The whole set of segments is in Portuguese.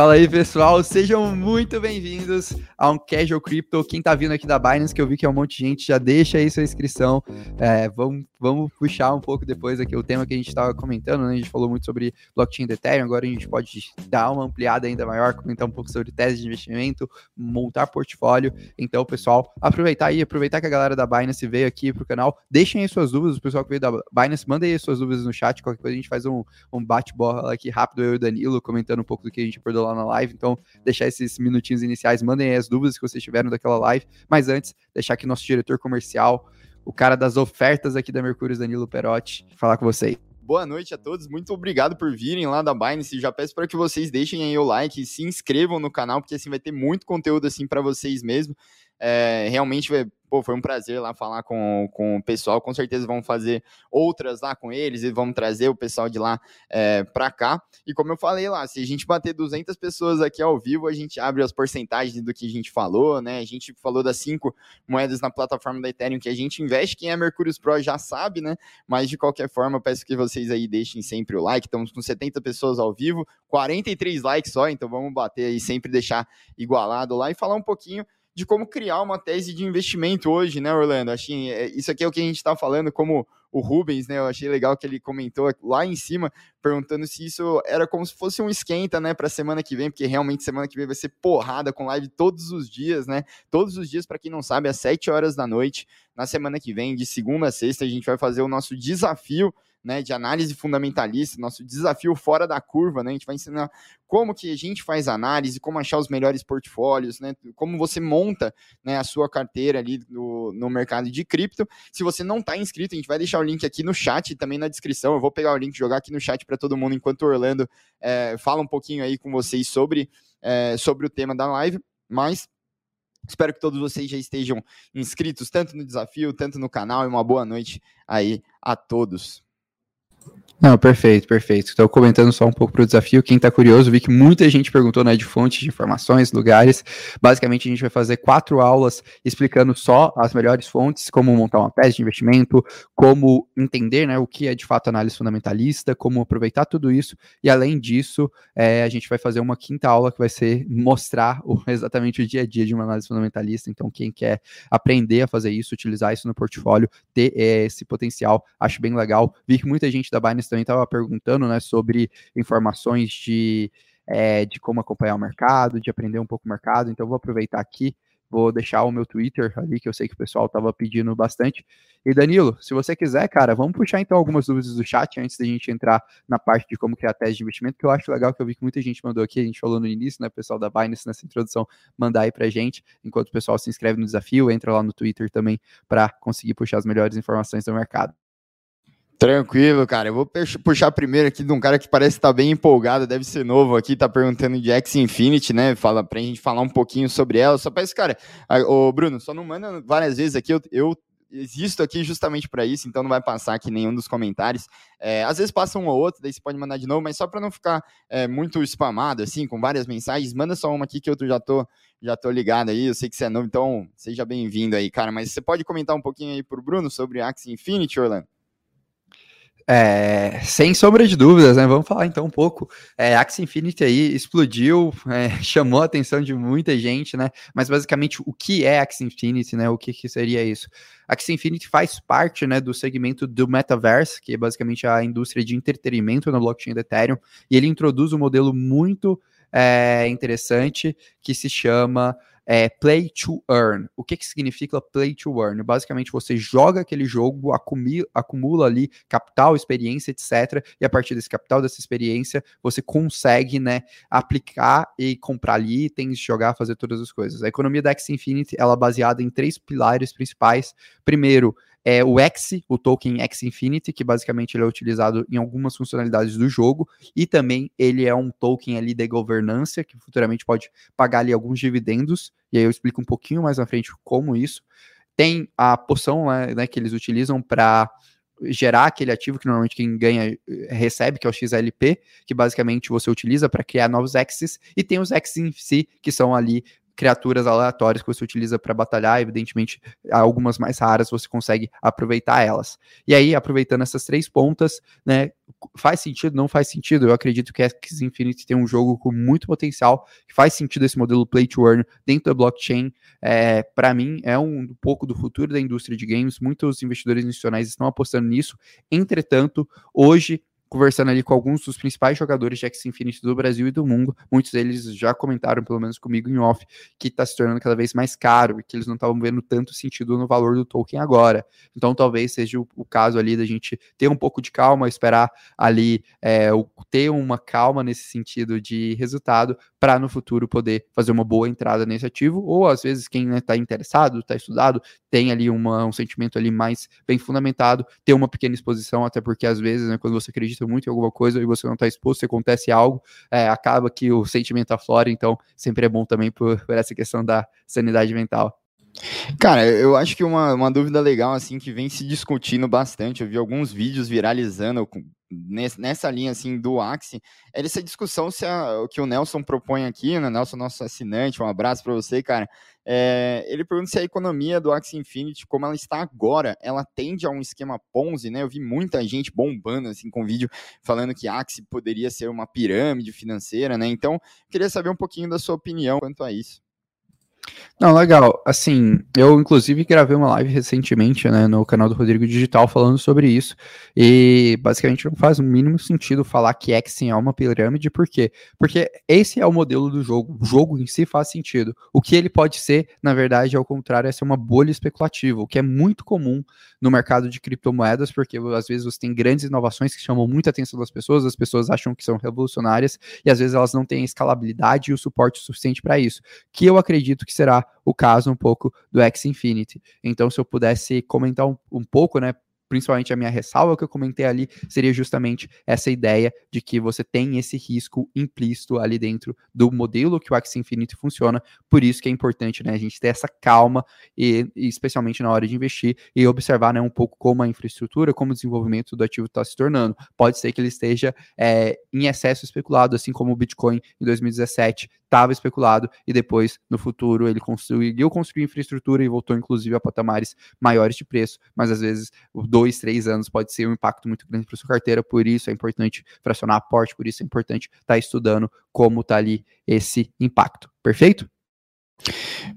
Fala aí, pessoal. Sejam muito bem-vindos a um Casual Crypto. Quem tá vindo aqui da Binance, que eu vi que é um monte de gente, já deixa aí sua inscrição. É, vamos, vamos puxar um pouco depois aqui o tema que a gente estava comentando, né? A gente falou muito sobre blockchain de Ethereum, agora a gente pode dar uma ampliada ainda maior, comentar um pouco sobre tese de investimento, montar portfólio. Então, pessoal, aproveitar aí, aproveitar que a galera da Binance veio aqui pro canal. Deixem aí suas dúvidas, o pessoal que veio da Binance, mandem aí suas dúvidas no chat, qualquer coisa a gente faz um, um bate-bola aqui rápido, eu e o Danilo, comentando um pouco do que a gente acordou lá na live. Então, deixar esses minutinhos iniciais, mandem aí as dúvidas que vocês tiveram daquela live. Mas antes, deixar aqui nosso diretor comercial, o cara das ofertas aqui da Mercúrio, Danilo Perotti, falar com vocês. Boa noite a todos, muito obrigado por virem lá da Binance. Já peço para que vocês deixem aí o like, se inscrevam no canal, porque assim vai ter muito conteúdo assim para vocês mesmo. É, realmente pô, foi um prazer lá falar com, com o pessoal. Com certeza vamos fazer outras lá com eles e vamos trazer o pessoal de lá é, para cá. E como eu falei lá, se a gente bater 200 pessoas aqui ao vivo, a gente abre as porcentagens do que a gente falou, né? A gente falou das cinco moedas na plataforma da Ethereum que a gente investe. Quem é Mercúrio Pro já sabe, né? Mas de qualquer forma, peço que vocês aí deixem sempre o like. Estamos com 70 pessoas ao vivo, 43 likes só, então vamos bater aí, sempre deixar igualado lá e falar um pouquinho de como criar uma tese de investimento hoje, né, Orlando? Assim, isso aqui é o que a gente está falando, como o Rubens, né? Eu achei legal que ele comentou lá em cima, perguntando se isso era como se fosse um esquenta, né, para semana que vem, porque realmente semana que vem vai ser porrada com live todos os dias, né? Todos os dias, para quem não sabe, às 7 horas da noite, na semana que vem, de segunda a sexta, a gente vai fazer o nosso desafio né, de análise fundamentalista, nosso desafio fora da curva, né? A gente vai ensinar como que a gente faz análise, como achar os melhores portfólios, né? Como você monta né, a sua carteira ali no, no mercado de cripto. Se você não está inscrito, a gente vai deixar o link aqui no chat e também na descrição. Eu vou pegar o link e jogar aqui no chat para todo mundo, enquanto o Orlando é, fala um pouquinho aí com vocês sobre, é, sobre o tema da live. Mas Espero que todos vocês já estejam inscritos, tanto no desafio, tanto no canal, e uma boa noite aí a todos. Não, perfeito, perfeito. Estou comentando só um pouco para o desafio. Quem está curioso, vi que muita gente perguntou né, de fontes de informações, lugares. Basicamente, a gente vai fazer quatro aulas explicando só as melhores fontes, como montar uma tese de investimento, como entender né, o que é de fato análise fundamentalista, como aproveitar tudo isso. E além disso, é, a gente vai fazer uma quinta aula que vai ser mostrar o, exatamente o dia a dia de uma análise fundamentalista. Então, quem quer aprender a fazer isso, utilizar isso no portfólio, ter é, esse potencial, acho bem legal. Vi que muita gente da Binance também estava perguntando, né, sobre informações de, é, de como acompanhar o mercado, de aprender um pouco o mercado. Então, vou aproveitar aqui, vou deixar o meu Twitter ali, que eu sei que o pessoal estava pedindo bastante. E Danilo, se você quiser, cara, vamos puxar então algumas dúvidas do chat antes da gente entrar na parte de como criar tese de investimento, que eu acho legal, que eu vi que muita gente mandou aqui, a gente falou no início, né, o pessoal da Binance nessa introdução, mandar aí pra gente, enquanto o pessoal se inscreve no desafio, entra lá no Twitter também para conseguir puxar as melhores informações do mercado. Tranquilo, cara. Eu vou puxar primeiro aqui de um cara que parece estar tá bem empolgado, deve ser novo aqui, tá perguntando de X Infinity, né? Fala pra gente falar um pouquinho sobre ela. Só para esse cara, o Bruno, só não manda várias vezes aqui, eu, eu existo aqui justamente para isso, então não vai passar aqui nenhum dos comentários. É, às vezes passa um ou outro, daí você pode mandar de novo, mas só para não ficar é, muito spamado, assim, com várias mensagens, manda só uma aqui que eu já tô, já tô ligado aí, eu sei que você é novo, então seja bem-vindo aí, cara. Mas você pode comentar um pouquinho aí pro Bruno sobre Axie Infinity, Orlando? É, sem sombra de dúvidas, né? Vamos falar então um pouco. É, Axie Infinity aí explodiu, é, chamou a atenção de muita gente, né? Mas basicamente o que é Axie Infinity, né? O que, que seria isso? Axie Infinity faz parte, né, do segmento do Metaverse, que é basicamente a indústria de entretenimento na blockchain do Ethereum, e ele introduz um modelo muito é, interessante que se chama é Play to Earn. O que, que significa Play to Earn? Basicamente, você joga aquele jogo, acumula, acumula ali capital, experiência, etc. E a partir desse capital, dessa experiência, você consegue né, aplicar e comprar ali itens, jogar, fazer todas as coisas. A economia da X Infinity ela é baseada em três pilares principais. Primeiro, é o X, o token X Infinity, que basicamente ele é utilizado em algumas funcionalidades do jogo, e também ele é um token ali de governança, que futuramente pode pagar ali alguns dividendos, e aí eu explico um pouquinho mais na frente como isso. Tem a poção né, que eles utilizam para gerar aquele ativo que normalmente quem ganha eh, recebe, que é o XLP, que basicamente você utiliza para criar novos X's, e tem os X's em si, que são ali criaturas aleatórias que você utiliza para batalhar, evidentemente, algumas mais raras você consegue aproveitar elas. E aí, aproveitando essas três pontas, né, faz sentido? Não faz sentido? Eu acredito que Axie Infinity tem um jogo com muito potencial, que faz sentido esse modelo play to earn dentro da blockchain. É, para mim, é um, um pouco do futuro da indústria de games. Muitos investidores institucionais estão apostando nisso. Entretanto, hoje conversando ali com alguns dos principais jogadores de X Infinity do Brasil e do mundo. Muitos deles já comentaram, pelo menos comigo em off, que está se tornando cada vez mais caro e que eles não estavam vendo tanto sentido no valor do token agora. Então talvez seja o, o caso ali da gente ter um pouco de calma, esperar ali é, ter uma calma nesse sentido de resultado para no futuro poder fazer uma boa entrada nesse ativo, ou às vezes quem está né, interessado, está estudado, tem ali uma, um sentimento ali mais bem fundamentado, ter uma pequena exposição, até porque às vezes, né, quando você acredita muito em alguma coisa e você não está exposto, acontece algo, é, acaba que o sentimento aflora, então sempre é bom também por, por essa questão da sanidade mental. Cara, eu acho que uma, uma dúvida legal, assim, que vem se discutindo bastante, eu vi alguns vídeos viralizando nessa linha, assim, do Axie, é essa discussão se a, o que o Nelson propõe aqui, né, Nelson, nosso assinante, um abraço para você, cara, é, ele pergunta se a economia do Axie Infinity, como ela está agora, ela tende a um esquema Ponzi, né, eu vi muita gente bombando, assim, com vídeo, falando que Axie poderia ser uma pirâmide financeira, né, então, queria saber um pouquinho da sua opinião quanto a isso. Não, legal. Assim, eu inclusive gravei uma live recentemente, né, no canal do Rodrigo Digital falando sobre isso. E basicamente não faz o mínimo sentido falar que Exen é uma pirâmide, por quê? Porque esse é o modelo do jogo. O jogo em si faz sentido. O que ele pode ser, na verdade, ao contrário, é ser uma bolha especulativa, o que é muito comum no mercado de criptomoedas, porque às vezes você tem grandes inovações que chamam muita atenção das pessoas, as pessoas acham que são revolucionárias e às vezes elas não têm a escalabilidade e o suporte suficiente para isso. Que eu acredito que será o caso um pouco do X Infinity. Então, se eu pudesse comentar um, um pouco, né, principalmente a minha ressalva que eu comentei ali, seria justamente essa ideia de que você tem esse risco implícito ali dentro do modelo que o Axie Infinity funciona, por isso que é importante né, a gente ter essa calma, e, e especialmente na hora de investir, e observar né, um pouco como a infraestrutura, como o desenvolvimento do ativo está se tornando. Pode ser que ele esteja é, em excesso especulado, assim como o Bitcoin em 2017 estava especulado e depois, no futuro, ele conseguiu construir infraestrutura e voltou, inclusive, a patamares maiores de preço, mas às vezes dois, três anos pode ser um impacto muito grande para sua carteira, por isso é importante fracionar aporte, por isso é importante estar tá estudando como está ali esse impacto. Perfeito?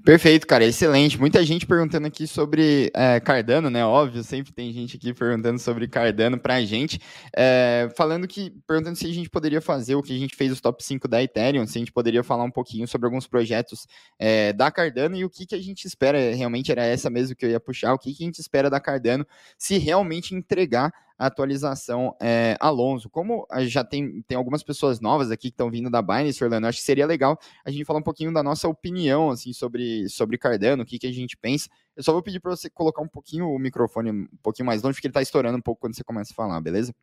Perfeito, cara, excelente. Muita gente perguntando aqui sobre é, Cardano, né? Óbvio, sempre tem gente aqui perguntando sobre Cardano pra gente. É, falando que, perguntando se a gente poderia fazer o que a gente fez os top 5 da Ethereum, se a gente poderia falar um pouquinho sobre alguns projetos é, da Cardano e o que, que a gente espera. Realmente era essa mesmo que eu ia puxar, o que, que a gente espera da Cardano se realmente entregar a atualização é, Alonso. Como já tem, tem algumas pessoas novas aqui que estão vindo da Binance, Orlando, acho que seria legal a gente falar um pouquinho da nossa opinião assim sobre, sobre Cardano, o que, que a gente pensa. Eu só vou pedir para você colocar um pouquinho o microfone um pouquinho mais longe, porque ele está estourando um pouco quando você começa a falar, beleza?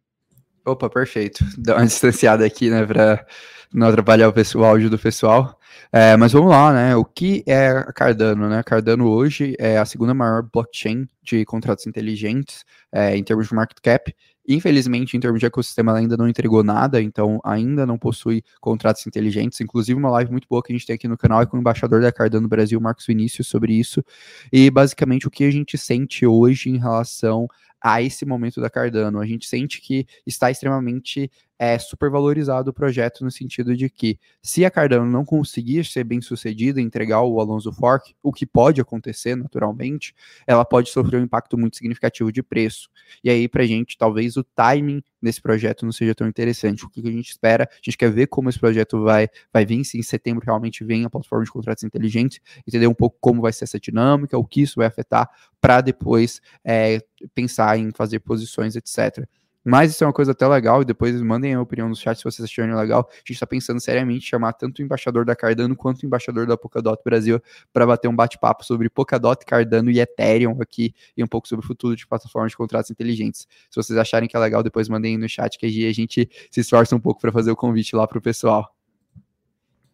Opa, perfeito. Dá uma distanciada aqui, né, para não atrapalhar o, pessoal, o áudio do pessoal. É, mas vamos lá, né? O que é a Cardano, né? Cardano hoje é a segunda maior blockchain de contratos inteligentes é, em termos de market cap. Infelizmente, em termos de ecossistema, ela ainda não entregou nada, então ainda não possui contratos inteligentes. Inclusive, uma live muito boa que a gente tem aqui no canal é com o embaixador da Cardano Brasil, Marcos Vinícius, sobre isso. E basicamente o que a gente sente hoje em relação a esse momento da Cardano. A gente sente que está extremamente é, supervalorizado o projeto no sentido de que se a Cardano não conseguir ser bem sucedida entregar o Alonso Fork, o que pode acontecer naturalmente, ela pode sofrer um impacto muito significativo de preço. E aí, para a gente, talvez o timing desse projeto não seja tão interessante. O que a gente espera? A gente quer ver como esse projeto vai, vai vir, se em setembro realmente vem a plataforma de contratos inteligentes, entender um pouco como vai ser essa dinâmica, o que isso vai afetar, para depois é, pensar em fazer posições, etc. Mas isso é uma coisa até legal, e depois mandem a opinião no chat se vocês acharem legal. A gente está pensando seriamente em chamar tanto o embaixador da Cardano quanto o embaixador da Polkadot Brasil para bater um bate-papo sobre Polkadot, Cardano e Ethereum aqui, e um pouco sobre o futuro de plataformas de contratos inteligentes. Se vocês acharem que é legal, depois mandem no chat que a gente se esforça um pouco para fazer o convite lá para o pessoal.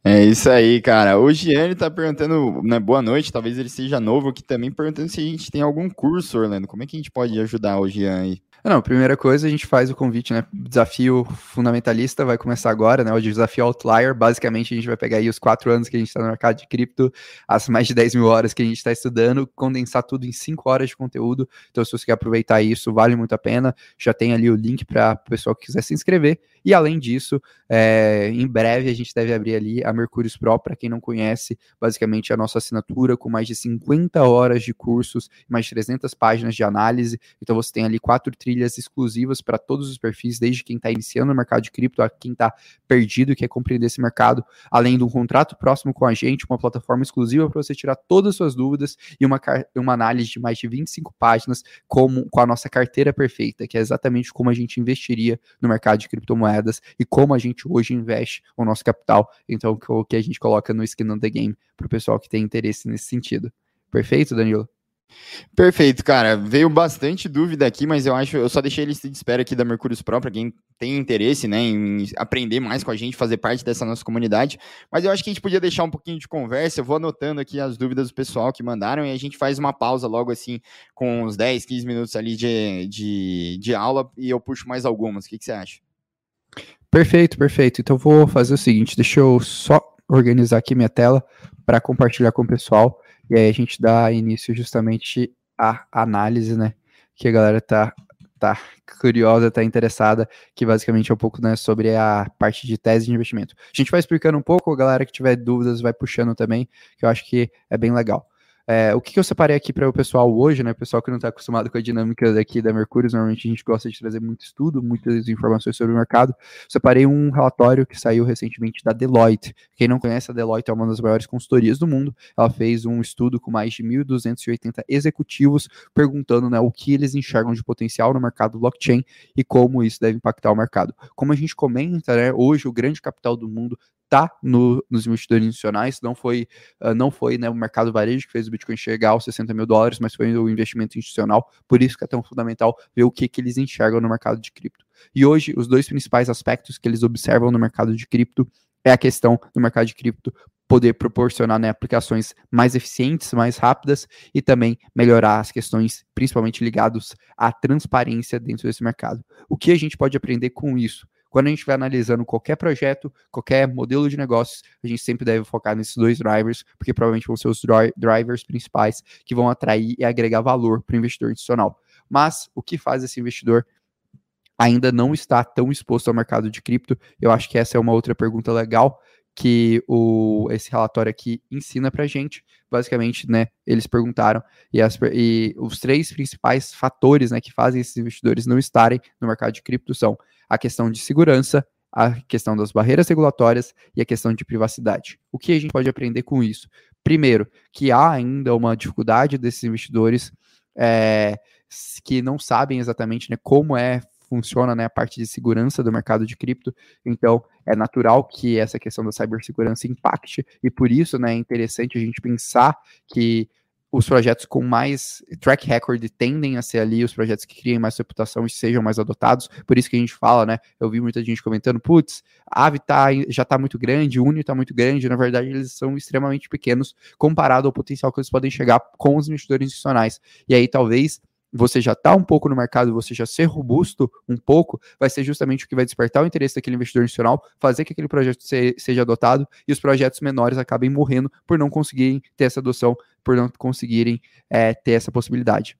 É isso aí, cara. O Gianni tá perguntando, né, boa noite, talvez ele seja novo aqui também, perguntando se a gente tem algum curso, Orlando. Como é que a gente pode ajudar o Gianni? Não, primeira coisa, a gente faz o convite, né? Desafio fundamentalista vai começar agora, né? O desafio Outlier. Basicamente, a gente vai pegar aí os quatro anos que a gente está no mercado de cripto, as mais de 10 mil horas que a gente está estudando, condensar tudo em cinco horas de conteúdo. Então, se você quer aproveitar isso, vale muito a pena. Já tem ali o link para o pessoal que quiser se inscrever. E além disso, é, em breve a gente deve abrir ali a Mercúrios Pro, para quem não conhece, basicamente a nossa assinatura com mais de 50 horas de cursos, mais de 300 páginas de análise. Então você tem ali quatro trilhas exclusivas para todos os perfis, desde quem está iniciando no mercado de cripto a quem está perdido e quer compreender esse mercado, além de um contrato próximo com a gente, uma plataforma exclusiva para você tirar todas as suas dúvidas e uma, uma análise de mais de 25 páginas como, com a nossa carteira perfeita, que é exatamente como a gente investiria no mercado de criptomoedas moedas e como a gente hoje investe o nosso capital. Então, o que a gente coloca no Skin on the Game para o pessoal que tem interesse nesse sentido. Perfeito, Danilo? Perfeito, cara. Veio bastante dúvida aqui, mas eu acho, eu só deixei a lista de espera aqui da Mercúrios Pro para quem tem interesse, né, em aprender mais com a gente, fazer parte dessa nossa comunidade. Mas eu acho que a gente podia deixar um pouquinho de conversa. Eu vou anotando aqui as dúvidas do pessoal que mandaram e a gente faz uma pausa logo assim, com uns 10, 15 minutos ali de, de, de aula e eu puxo mais algumas. O que, que você acha? Perfeito, perfeito. Então vou fazer o seguinte, deixa eu só organizar aqui minha tela para compartilhar com o pessoal e aí a gente dá início justamente à análise, né, que a galera tá tá curiosa, tá interessada, que basicamente é um pouco né, sobre a parte de tese de investimento. A gente vai explicando um pouco, a galera que tiver dúvidas vai puxando também, que eu acho que é bem legal. É, o que, que, eu separei aqui para o pessoal hoje, né? O pessoal que não está acostumado com a dinâmica daqui da Mercúrio, normalmente a gente gosta de trazer muito estudo, muitas informações sobre o mercado. Separei um relatório que saiu recentemente da Deloitte. Quem não conhece, a Deloitte é uma das maiores consultorias do mundo. Ela fez um estudo com mais de 1.280 executivos, perguntando né, o que eles enxergam de potencial no mercado blockchain e como isso deve impactar o mercado. Como a gente comenta, né, hoje o grande capital do mundo está no, nos investidores institucionais, não foi, uh, não foi né, o mercado varejo que fez o Bitcoin chegar aos 60 mil dólares, mas foi o investimento institucional, por isso que é tão fundamental ver o que, que eles enxergam no mercado de cripto. E hoje, os dois principais aspectos que eles observam no mercado de cripto é a questão do mercado de cripto poder proporcionar né, aplicações mais eficientes, mais rápidas e também melhorar as questões, principalmente ligadas à transparência dentro desse mercado. O que a gente pode aprender com isso? Quando a gente vai analisando qualquer projeto, qualquer modelo de negócios, a gente sempre deve focar nesses dois drivers, porque provavelmente vão ser os drivers principais que vão atrair e agregar valor para o investidor institucional. Mas o que faz esse investidor ainda não está tão exposto ao mercado de cripto? Eu acho que essa é uma outra pergunta legal que o, esse relatório aqui ensina para gente. Basicamente, né, eles perguntaram e, as, e os três principais fatores né, que fazem esses investidores não estarem no mercado de cripto são a questão de segurança, a questão das barreiras regulatórias e a questão de privacidade. O que a gente pode aprender com isso? Primeiro, que há ainda uma dificuldade desses investidores é, que não sabem exatamente né, como é funciona né, a parte de segurança do mercado de cripto. Então, é natural que essa questão da cibersegurança impacte, e por isso né, é interessante a gente pensar que os projetos com mais track record tendem a ser ali os projetos que criem mais reputação e sejam mais adotados. Por isso que a gente fala, né? Eu vi muita gente comentando, putz, a Aave tá, já está muito grande, Uni está muito grande. Na verdade, eles são extremamente pequenos comparado ao potencial que eles podem chegar com os investidores institucionais. E aí, talvez você já está um pouco no mercado, você já ser robusto um pouco, vai ser justamente o que vai despertar o interesse daquele investidor institucional, fazer que aquele projeto se, seja adotado e os projetos menores acabem morrendo por não conseguirem ter essa adoção, por não conseguirem é, ter essa possibilidade.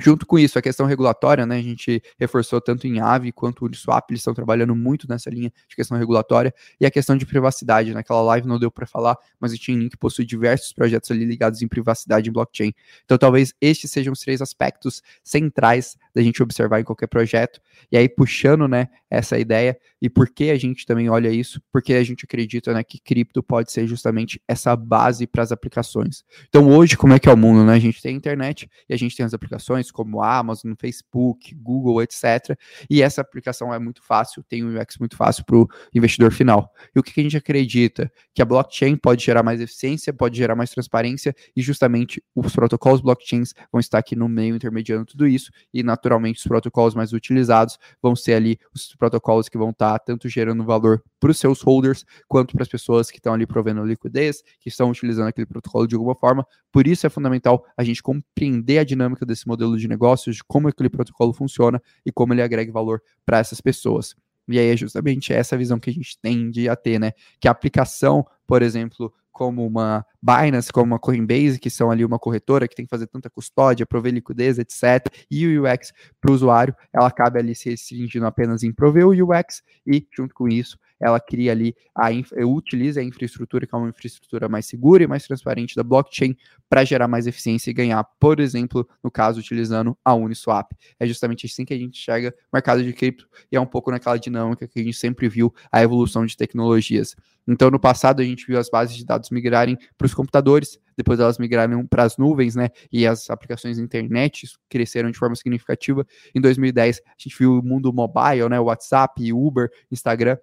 Junto com isso, a questão regulatória, né, a gente reforçou tanto em Aave quanto o Uniswap, eles estão trabalhando muito nessa linha de questão regulatória, e a questão de privacidade, naquela live não deu para falar, mas o Chainlink possui diversos projetos ali ligados em privacidade em blockchain. Então talvez estes sejam os três aspectos centrais da gente observar em qualquer projeto, e aí puxando, né, essa ideia, e por que a gente também olha isso? Porque a gente acredita, né, que cripto pode ser justamente essa base para as aplicações. Então hoje, como é que é o mundo, né? A gente tem a internet e a gente tem as aplicações como Amazon, Facebook, Google, etc. E essa aplicação é muito fácil, tem um UX muito fácil para o investidor final. E o que, que a gente acredita? Que a blockchain pode gerar mais eficiência, pode gerar mais transparência e justamente os protocolos blockchains vão estar aqui no meio intermediando tudo isso e naturalmente os protocolos mais utilizados vão ser ali os protocolos que vão estar tanto gerando valor para os seus holders quanto para as pessoas que estão ali provendo liquidez, que estão utilizando aquele protocolo de alguma forma. Por isso é fundamental a gente compreender a dinâmica desse modelo modelo de negócios, de como aquele protocolo funciona e como ele agrega valor para essas pessoas. E aí é justamente essa visão que a gente tende a ter, né? Que a aplicação, por exemplo, como uma Binance, como uma Coinbase, que são ali uma corretora que tem que fazer tanta custódia, prover liquidez, etc. E o UX para o usuário, ela acaba ali se restringindo apenas em prover o UX e, junto com isso, ela cria ali, a utiliza a infraestrutura, que é uma infraestrutura mais segura e mais transparente da blockchain, para gerar mais eficiência e ganhar, por exemplo, no caso, utilizando a Uniswap. É justamente assim que a gente enxerga o mercado de cripto e é um pouco naquela dinâmica que a gente sempre viu a evolução de tecnologias. Então, no passado, a gente viu as bases de dados migrarem para os computadores, depois elas migraram para as nuvens, né? E as aplicações de internet cresceram de forma significativa. Em 2010, a gente viu o mundo mobile, né? WhatsApp, Uber, Instagram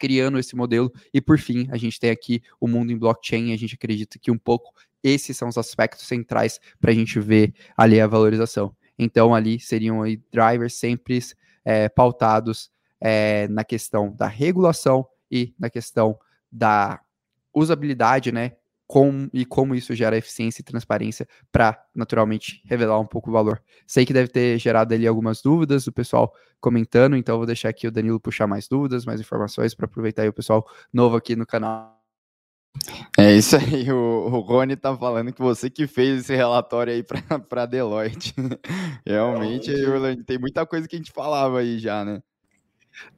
criando esse modelo. E por fim, a gente tem aqui o mundo em blockchain. A gente acredita que um pouco esses são os aspectos centrais para a gente ver ali a valorização. Então, ali seriam aí drivers sempre é, pautados é, na questão da regulação e na questão da usabilidade, né? Com, e como isso gera eficiência e transparência para naturalmente revelar um pouco o valor. Sei que deve ter gerado ali algumas dúvidas, o pessoal comentando, então vou deixar aqui o Danilo puxar mais dúvidas, mais informações para aproveitar aí o pessoal novo aqui no canal. É isso aí, o, o Rony tá falando que você que fez esse relatório aí para Deloitte. Realmente, tem muita coisa que a gente falava aí já, né?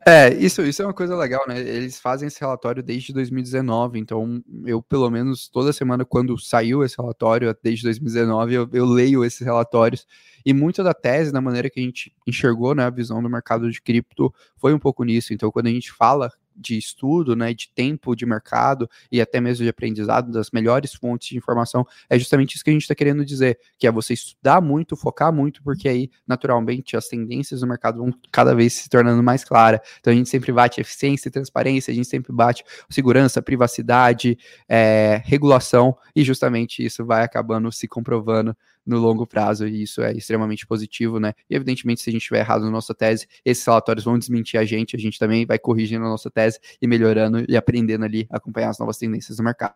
É, isso, isso é uma coisa legal, né? Eles fazem esse relatório desde 2019, então eu, pelo menos, toda semana, quando saiu esse relatório, desde 2019, eu, eu leio esses relatórios, e muita da tese, da maneira que a gente enxergou né, a visão do mercado de cripto, foi um pouco nisso. Então, quando a gente fala de estudo, né, de tempo de mercado e até mesmo de aprendizado das melhores fontes de informação, é justamente isso que a gente está querendo dizer, que é você estudar muito, focar muito, porque aí, naturalmente, as tendências do mercado vão cada vez se tornando mais claras. Então a gente sempre bate eficiência e transparência, a gente sempre bate segurança, privacidade, é, regulação, e justamente isso vai acabando se comprovando no longo prazo, e isso é extremamente positivo, né? E evidentemente, se a gente estiver errado na nossa tese, esses relatórios vão desmentir a gente, a gente também vai corrigindo a nossa tese e melhorando e aprendendo ali acompanhar as novas tendências do mercado.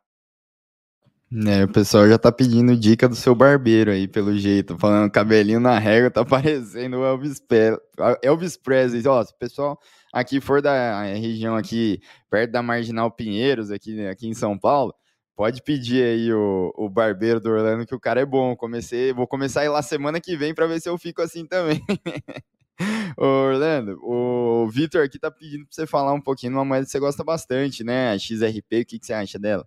É, o pessoal já tá pedindo dica do seu barbeiro aí, pelo jeito, falando cabelinho na régua, tá parecendo o Elvis, Pe Elvis Presley. Ó, se o pessoal aqui for da região aqui, perto da Marginal Pinheiros, aqui, aqui em São Paulo, Pode pedir aí o, o barbeiro do Orlando, que o cara é bom. Comecei, vou começar a ir lá semana que vem para ver se eu fico assim também. Ô, Orlando, o Vitor aqui tá pedindo para você falar um pouquinho de uma moeda que você gosta bastante, né? A XRP, o que, que você acha dela?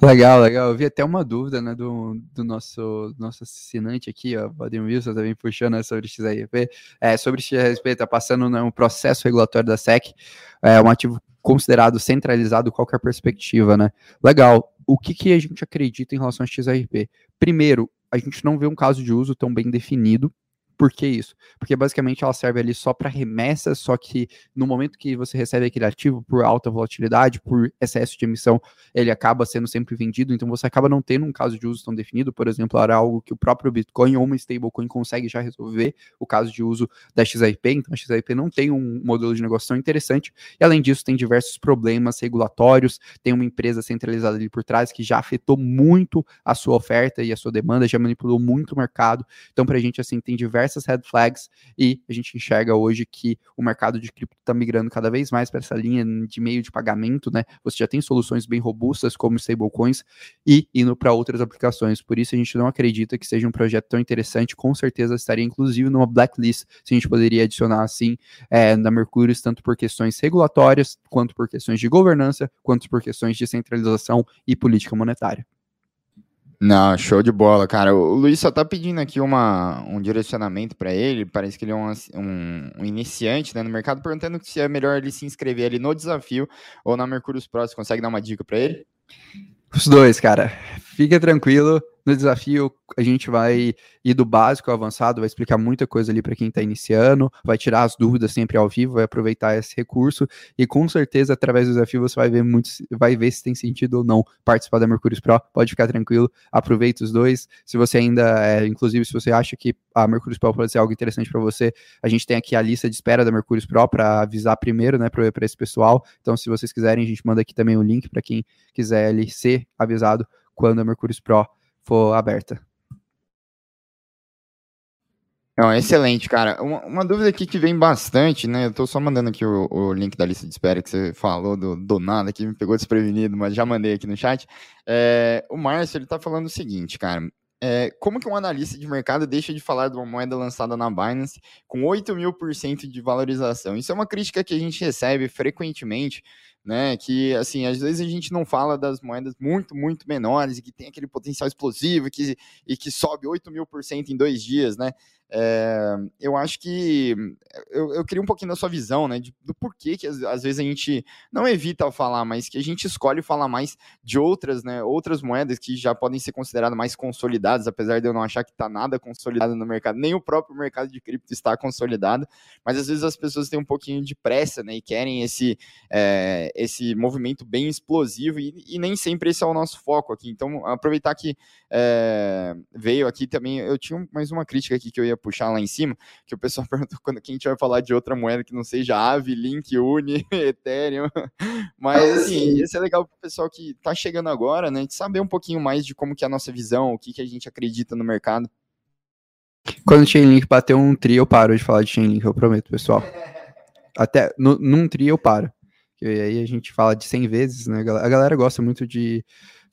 Legal, legal. Eu vi até uma dúvida né, do, do nosso, nosso assinante aqui, ó, Vadim Wilson, também puxando sobre XRP. É, sobre XRP, está passando né, um processo regulatório da SEC, é um ativo considerado centralizado, qual é perspectiva, né? Legal. O que, que a gente acredita em relação a XRP? Primeiro, a gente não vê um caso de uso tão bem definido por que isso? Porque basicamente ela serve ali só para remessa, só que no momento que você recebe aquele ativo por alta volatilidade, por excesso de emissão, ele acaba sendo sempre vendido, então você acaba não tendo um caso de uso tão definido, por exemplo, era algo que o próprio Bitcoin ou uma stablecoin consegue já resolver o caso de uso da XRP, então a XRP não tem um modelo de negócio tão interessante, e além disso tem diversos problemas regulatórios, tem uma empresa centralizada ali por trás que já afetou muito a sua oferta e a sua demanda, já manipulou muito o mercado, então pra gente assim tem diversos diversas red flags e a gente enxerga hoje que o mercado de cripto está migrando cada vez mais para essa linha de meio de pagamento, né? Você já tem soluções bem robustas como stablecoins e indo para outras aplicações. Por isso a gente não acredita que seja um projeto tão interessante. Com certeza estaria inclusive numa blacklist, se a gente poderia adicionar assim é, na Mercúrio, tanto por questões regulatórias, quanto por questões de governança, quanto por questões de centralização e política monetária. Não, show de bola, cara. O Luiz só tá pedindo aqui uma, um direcionamento para ele. Parece que ele é um, um, um, iniciante né, no mercado, perguntando se é melhor ele se inscrever ali no desafio ou na Mercúrios Pro. Você consegue dar uma dica para ele? Os dois, cara. Fica tranquilo. No desafio, a gente vai ir do básico ao avançado, vai explicar muita coisa ali para quem está iniciando, vai tirar as dúvidas sempre ao vivo, vai aproveitar esse recurso e com certeza através do desafio você vai ver muito, vai ver se tem sentido ou não participar da Mercúrio Pro. Pode ficar tranquilo, aproveita os dois. Se você ainda, é, inclusive, se você acha que a Mercúrio Pro pode ser algo interessante para você, a gente tem aqui a lista de espera da Mercúrio Pro para avisar primeiro, né, para esse pessoal. Então, se vocês quiserem, a gente manda aqui também o link para quem quiser ali ser avisado quando a Mercúrio Pro for aberta. Não, excelente, cara. Uma, uma, dúvida aqui que vem bastante, né? Eu tô só mandando aqui o, o, link da lista de espera que você falou do, do nada, que me pegou desprevenido, mas já mandei aqui no chat. É, o Márcio, ele tá falando o seguinte, cara. É, como que um analista de mercado deixa de falar de uma moeda lançada na Binance com 8 mil por cento de valorização? Isso é uma crítica que a gente recebe frequentemente né? Que assim, às vezes a gente não fala das moedas muito, muito menores e que tem aquele potencial explosivo que, e que sobe 8 mil por cento em dois dias, né? É, eu acho que eu, eu queria um pouquinho da sua visão, né? De, do porquê que às, às, vezes a gente não evita falar, mas que a gente escolhe falar mais de outras, né? Outras moedas que já podem ser consideradas mais consolidadas, apesar de eu não achar que está nada consolidado no mercado, nem o próprio mercado de cripto está consolidado, mas às vezes as pessoas têm um pouquinho de pressa, né? E querem esse, é, esse movimento bem explosivo, e, e, nem sempre esse é o nosso foco aqui. Então, aproveitar que é, veio aqui também, eu tinha mais uma crítica aqui que eu ia puxar lá em cima, que o pessoal perguntou quando que a gente vai falar de outra moeda que não seja Ave, Link, Uni, Ethereum. Mas ah, assim, isso é legal para o pessoal que está chegando agora, né? De saber um pouquinho mais de como que é a nossa visão, o que, que a gente acredita no mercado. Quando o Chainlink bater um tri, eu paro de falar de Chainlink, eu prometo, pessoal. Até no, num tri eu paro. E aí a gente fala de 100 vezes, né? A galera gosta muito de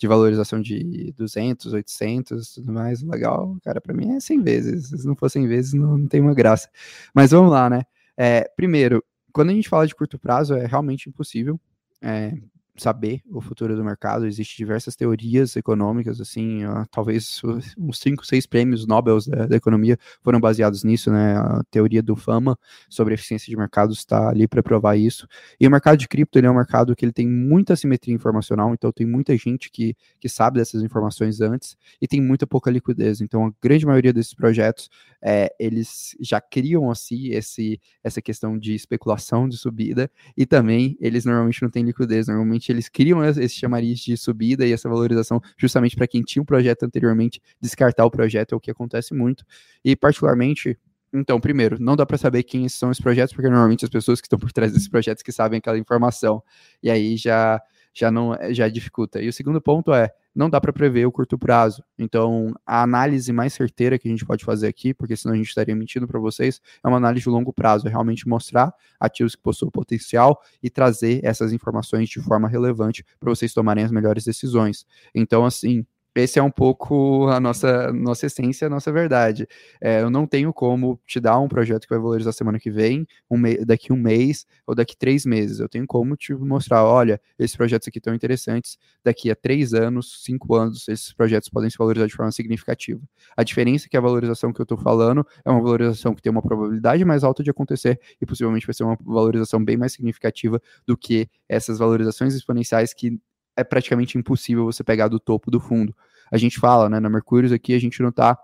de valorização de 200, 800, tudo mais, legal, cara, para mim é 100 vezes, se não for 100 vezes não, não tem uma graça. Mas vamos lá, né? É, primeiro, quando a gente fala de curto prazo, é realmente impossível é, saber o futuro do mercado. Existem diversas teorias econômicas, assim, ó, talvez uns cinco, seis prêmios Nobel da, da, economia foram baseados nisso, né? A teoria do Fama sobre eficiência de mercados está ali para provar isso. E o mercado de cripto ele é um mercado que ele tem muita simetria informacional, então tem muita gente que, que sabe dessas informações antes e tem muita pouca liquidez. Então a grande maioria desses projetos é, eles já criam assim esse, essa questão de especulação de subida e também eles normalmente não têm liquidez, normalmente eles criam esse chamariz de subida e essa valorização justamente para quem tinha um projeto anteriormente descartar o projeto, é o que acontece muito. E particularmente, então, primeiro, não dá para saber quem são esses projetos, porque normalmente as pessoas que estão por trás desses projetos que sabem aquela informação. E aí já já não já dificulta. E o segundo ponto é, não dá para prever o curto prazo. Então, a análise mais certeira que a gente pode fazer aqui, porque senão a gente estaria mentindo para vocês, é uma análise de longo prazo, é realmente mostrar ativos que possuem potencial e trazer essas informações de forma relevante para vocês tomarem as melhores decisões. Então, assim, esse é um pouco a nossa, nossa essência, a nossa verdade. É, eu não tenho como te dar um projeto que vai valorizar semana que vem, um daqui um mês ou daqui três meses. Eu tenho como te mostrar, olha, esses projetos aqui estão interessantes, daqui a três anos, cinco anos, esses projetos podem se valorizar de forma significativa. A diferença é que a valorização que eu estou falando é uma valorização que tem uma probabilidade mais alta de acontecer e possivelmente vai ser uma valorização bem mais significativa do que essas valorizações exponenciais que é praticamente impossível você pegar do topo do fundo. A gente fala, né, na Mercúrios aqui, a gente não está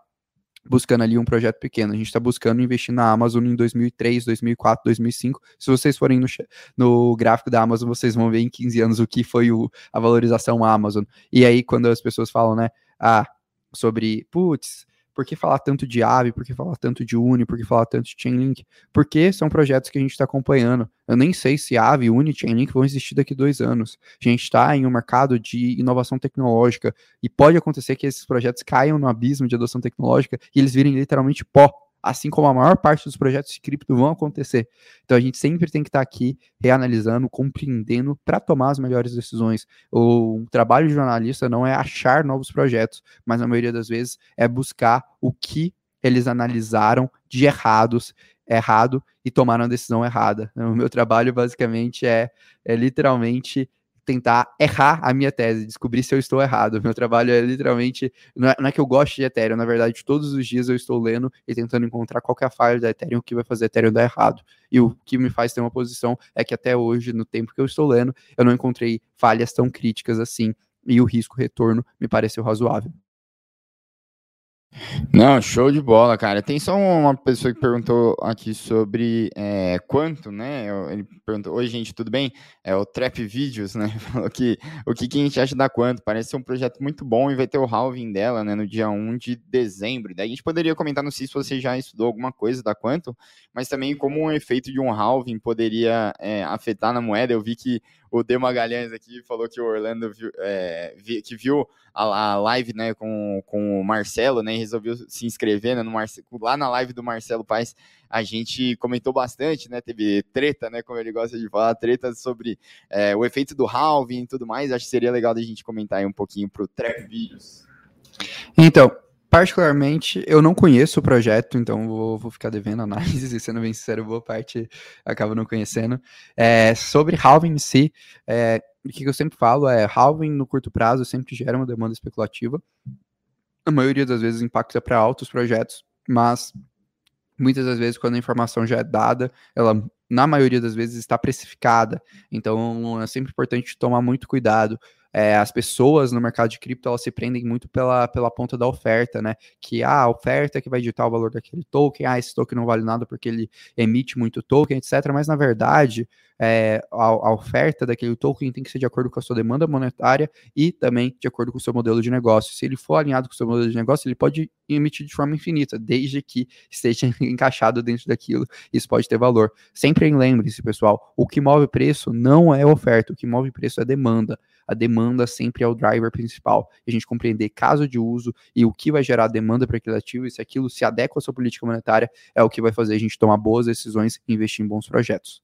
buscando ali um projeto pequeno, a gente está buscando investir na Amazon em 2003, 2004, 2005. Se vocês forem no, no gráfico da Amazon, vocês vão ver em 15 anos o que foi o, a valorização Amazon. E aí, quando as pessoas falam, né, ah, sobre, putz, por que falar tanto de Aave? Por que falar tanto de Uni? Por que falar tanto de Chainlink? Porque são projetos que a gente está acompanhando. Eu nem sei se Aave, Uni e Chainlink vão existir daqui dois anos. A gente está em um mercado de inovação tecnológica e pode acontecer que esses projetos caiam no abismo de adoção tecnológica e eles virem literalmente pó assim como a maior parte dos projetos de cripto vão acontecer. Então a gente sempre tem que estar aqui reanalisando, compreendendo para tomar as melhores decisões. O trabalho de jornalista não é achar novos projetos, mas na maioria das vezes é buscar o que eles analisaram de errados, errado e tomaram a decisão errada. O meu trabalho basicamente é, é literalmente tentar errar a minha tese, descobrir se eu estou errado. Meu trabalho é literalmente. Não é, não é, que eu goste de Ethereum, na verdade, todos os dias eu estou lendo e tentando encontrar qual é a falha da Ethereum que vai fazer Ethereum dar errado. E o que me faz ter uma posição é que até hoje, no tempo que eu estou lendo, eu não encontrei falhas tão críticas assim. E o risco-retorno me pareceu razoável. Não, show de bola, cara. Tem só uma pessoa que perguntou aqui sobre é, quanto, né? Ele perguntou: Oi, gente, tudo bem? É o Trap Videos, né? Falou que o que, que a gente acha da quanto? Parece ser um projeto muito bom e vai ter o halving dela, né? No dia 1 de dezembro. Daí a gente poderia comentar, não sei se você já estudou alguma coisa da quanto, mas também como um efeito de um halving poderia é, afetar na moeda. Eu vi que o De Magalhães aqui falou que o Orlando viu, é, que viu a, a, live né, com, com o Marcelo, né? Resolveu se inscrever né, no Marce... lá na live do Marcelo Paes, a gente comentou bastante, né? Teve treta, né? Como ele gosta de falar, treta sobre é, o efeito do halving e tudo mais. Acho que seria legal da gente comentar aí um pouquinho pro Trap Videos. Então, particularmente, eu não conheço o projeto, então vou, vou ficar devendo análise, e sendo bem sincero, boa parte acaba não conhecendo. É, sobre halving em si, é, o que eu sempre falo é, halving no curto prazo sempre gera uma demanda especulativa, a maioria das vezes impacta para altos projetos, mas muitas das vezes quando a informação já é dada, ela na maioria das vezes está precificada, então é sempre importante tomar muito cuidado é, as pessoas no mercado de cripto elas se prendem muito pela, pela ponta da oferta, né? Que ah, a oferta que vai ditar o valor daquele token, ah, esse token não vale nada porque ele emite muito token, etc. Mas na verdade, é, a, a, oferta daquele token tem que ser de acordo com a sua demanda monetária e também de acordo com o seu modelo de negócio. Se ele for alinhado com o seu modelo de negócio, ele pode emitir de forma infinita, desde que esteja encaixado dentro daquilo. Isso pode ter valor. Sempre lembre-se, pessoal, o que move preço não é oferta, o que move preço é demanda a demanda sempre é o driver principal. A gente compreender caso de uso e o que vai gerar demanda para aquele ativo e se aquilo se adequa à sua política monetária é o que vai fazer a gente tomar boas decisões e investir em bons projetos.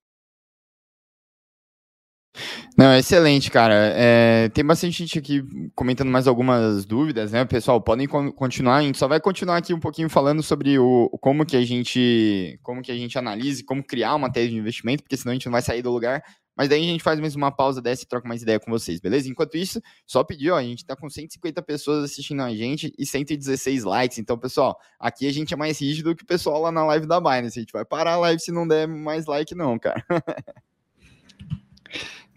Não, excelente, cara. É, tem bastante gente aqui comentando mais algumas dúvidas, né? Pessoal, podem continuar. A gente só vai continuar aqui um pouquinho falando sobre o como que a gente como que a gente analisa, como criar uma tese de investimento, porque senão a gente não vai sair do lugar. Mas daí a gente faz mesmo uma pausa dessa e troca mais ideia com vocês, beleza? Enquanto isso, só pedir, ó, a gente tá com 150 pessoas assistindo a gente e 116 likes. Então, pessoal, aqui a gente é mais rígido que o pessoal lá na live da Binance. A gente vai parar a live se não der mais like, não, cara.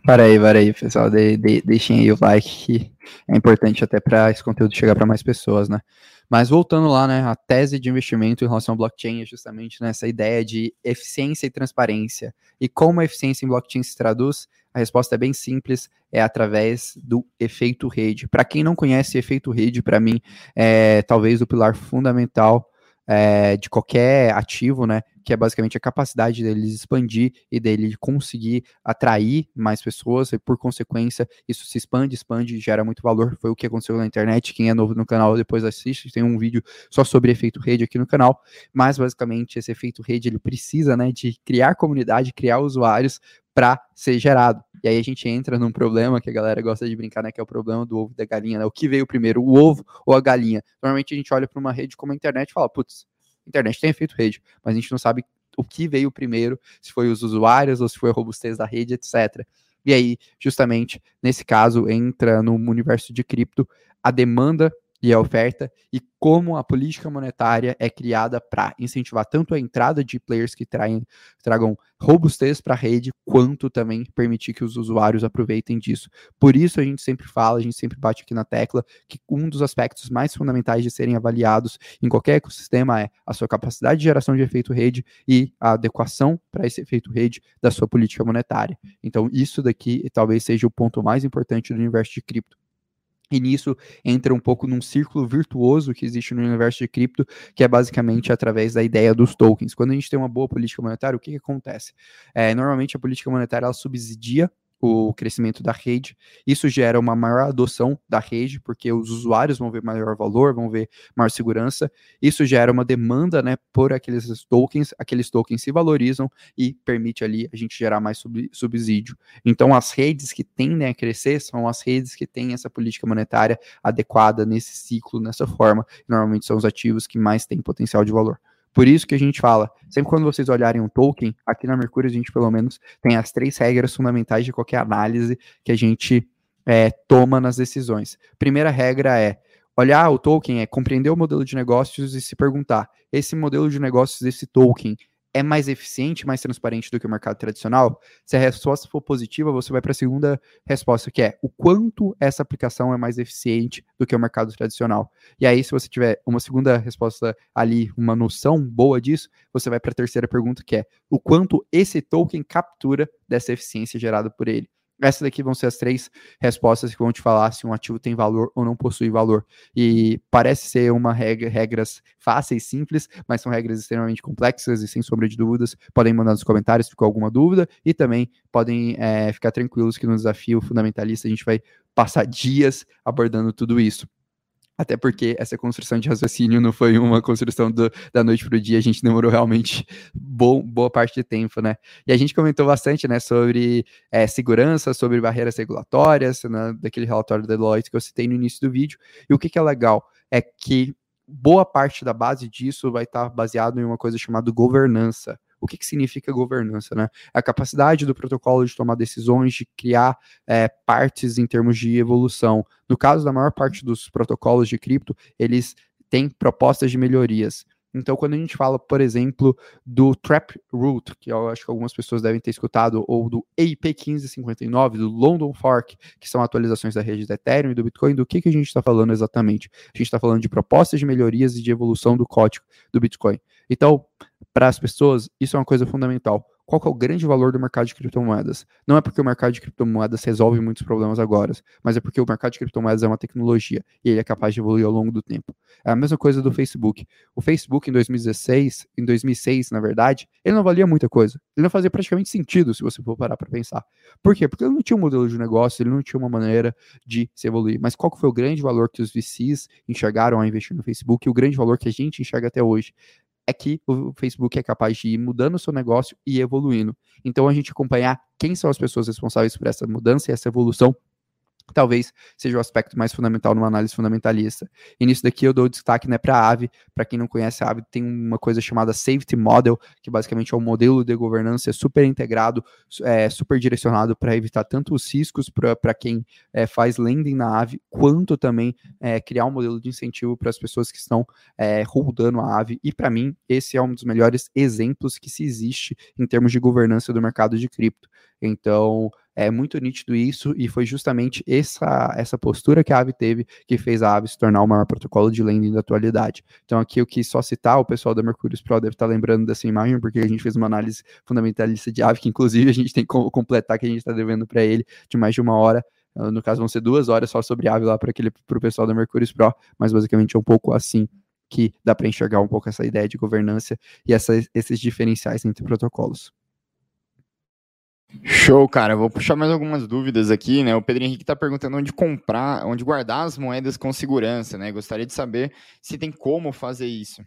Para aí, para aí, pessoal. De, de, deixem aí o like, que é importante até para esse conteúdo chegar para mais pessoas, né? Mas voltando lá, né, a tese de investimento em relação ao blockchain é justamente nessa ideia de eficiência e transparência. E como a eficiência em blockchain se traduz? A resposta é bem simples, é através do efeito rede. Para quem não conhece efeito rede, para mim é talvez o pilar fundamental é, de qualquer ativo, né? Que é basicamente a capacidade deles expandir e dele conseguir atrair mais pessoas, e por consequência, isso se expande, expande, gera muito valor. Foi o que aconteceu na internet. Quem é novo no canal depois assiste, tem um vídeo só sobre efeito rede aqui no canal. Mas basicamente esse efeito rede ele precisa né, de criar comunidade, criar usuários para ser gerado. E aí a gente entra num problema que a galera gosta de brincar, né? Que é o problema do ovo e da galinha, né? O que veio primeiro, o ovo ou a galinha? Normalmente a gente olha para uma rede como a internet e fala, putz, internet tem efeito rede, mas a gente não sabe o que veio primeiro, se foi os usuários ou se foi a robustez da rede, etc. E aí, justamente, nesse caso, entra no universo de cripto a demanda e a oferta e como a política monetária é criada para incentivar tanto a entrada de players que traem, tragam robustez para a rede, quanto também permitir que os usuários aproveitem disso. Por isso a gente sempre fala, a gente sempre bate aqui na tecla, que um dos aspectos mais fundamentais de serem avaliados em qualquer ecossistema é a sua capacidade de geração de efeito rede e a adequação para esse efeito rede da sua política monetária. Então, isso daqui talvez seja o ponto mais importante do universo de cripto e nisso entra um pouco num círculo virtuoso que existe no universo de cripto, que é basicamente através da ideia dos tokens. Quando a gente tem uma boa política monetária, o que, que acontece? É, normalmente a política monetária ela subsidia o crescimento da rede. Isso gera uma maior adoção da rede, porque os usuários vão ver maior valor, vão ver maior segurança. Isso gera uma demanda, né, por aqueles tokens. Aqueles tokens se valorizam e permite ali a gente gerar mais sub subsídio. Então, as redes que tendem a crescer são as redes que têm essa política monetária adequada nesse ciclo, nessa forma. Normalmente são os ativos que mais têm potencial de valor. Por isso que a gente fala, sempre quando vocês olharem um token, aqui na Mercúrio a gente pelo menos tem as três regras fundamentais de qualquer análise que a gente é, toma nas decisões. Primeira regra é olhar o token, é compreender o modelo de negócios e se perguntar: esse modelo de negócios desse token é mais eficiente, mais transparente do que o mercado tradicional? Se a resposta for positiva, você vai para a segunda resposta, que é o quanto essa aplicação é mais eficiente do que o mercado tradicional. E aí, se você tiver uma segunda resposta ali, uma noção boa disso, você vai para a terceira pergunta, que é o quanto esse token captura dessa eficiência gerada por ele. Essas daqui vão ser as três respostas que vão te falar se um ativo tem valor ou não possui valor. E parece ser uma regra, regras fáceis, simples, mas são regras extremamente complexas e sem sombra de dúvidas. Podem mandar nos comentários se ficou alguma dúvida e também podem é, ficar tranquilos que no desafio fundamentalista a gente vai passar dias abordando tudo isso. Até porque essa construção de raciocínio não foi uma construção do, da noite para o dia, a gente demorou realmente bom, boa parte de tempo, né? E a gente comentou bastante, né, sobre é, segurança, sobre barreiras regulatórias, né, daquele relatório da Deloitte que eu citei no início do vídeo. E o que, que é legal é que boa parte da base disso vai estar baseado em uma coisa chamada governança. O que, que significa governança? Né? A capacidade do protocolo de tomar decisões, de criar é, partes em termos de evolução. No caso da maior parte dos protocolos de cripto, eles têm propostas de melhorias. Então, quando a gente fala, por exemplo, do Trap Root, que eu acho que algumas pessoas devem ter escutado, ou do EIP 1559, do London Fork, que são atualizações da rede do Ethereum e do Bitcoin, do que, que a gente está falando exatamente? A gente está falando de propostas de melhorias e de evolução do código do Bitcoin. Então, para as pessoas, isso é uma coisa fundamental qual é o grande valor do mercado de criptomoedas? Não é porque o mercado de criptomoedas resolve muitos problemas agora, mas é porque o mercado de criptomoedas é uma tecnologia e ele é capaz de evoluir ao longo do tempo. É a mesma coisa do Facebook. O Facebook em 2016, em 2006, na verdade, ele não valia muita coisa. Ele não fazia praticamente sentido se você for parar para pensar. Por quê? Porque ele não tinha um modelo de negócio, ele não tinha uma maneira de se evoluir. Mas qual foi o grande valor que os VCs enxergaram ao investir no Facebook e o grande valor que a gente enxerga até hoje? É que o Facebook é capaz de ir mudando o seu negócio e evoluindo. Então a gente acompanhar quem são as pessoas responsáveis por essa mudança e essa evolução talvez seja o aspecto mais fundamental numa análise fundamentalista. E nisso daqui eu dou destaque né, para a AVE. Para quem não conhece a AVE, tem uma coisa chamada Safety Model, que basicamente é um modelo de governança super integrado, é, super direcionado para evitar tanto os riscos para quem é, faz lending na AVE, quanto também é, criar um modelo de incentivo para as pessoas que estão é, rodando a AVE. E para mim, esse é um dos melhores exemplos que se existe em termos de governança do mercado de cripto. Então, é muito nítido isso, e foi justamente essa, essa postura que a Aave teve que fez a Aave se tornar o maior protocolo de lending da atualidade. Então, aqui eu quis só citar, o pessoal da Mercurius Pro deve estar lembrando dessa imagem, porque a gente fez uma análise fundamentalista de Aave, que inclusive a gente tem que completar, que a gente está devendo para ele de mais de uma hora. Ah, no caso, vão ser duas horas só sobre Aave lá para o pessoal da Mercurius Pro, mas basicamente é um pouco assim que dá para enxergar um pouco essa ideia de governança e essa, esses diferenciais entre protocolos. Show, cara. Vou puxar mais algumas dúvidas aqui, né? O Pedro Henrique está perguntando onde comprar, onde guardar as moedas com segurança, né? Gostaria de saber se tem como fazer isso.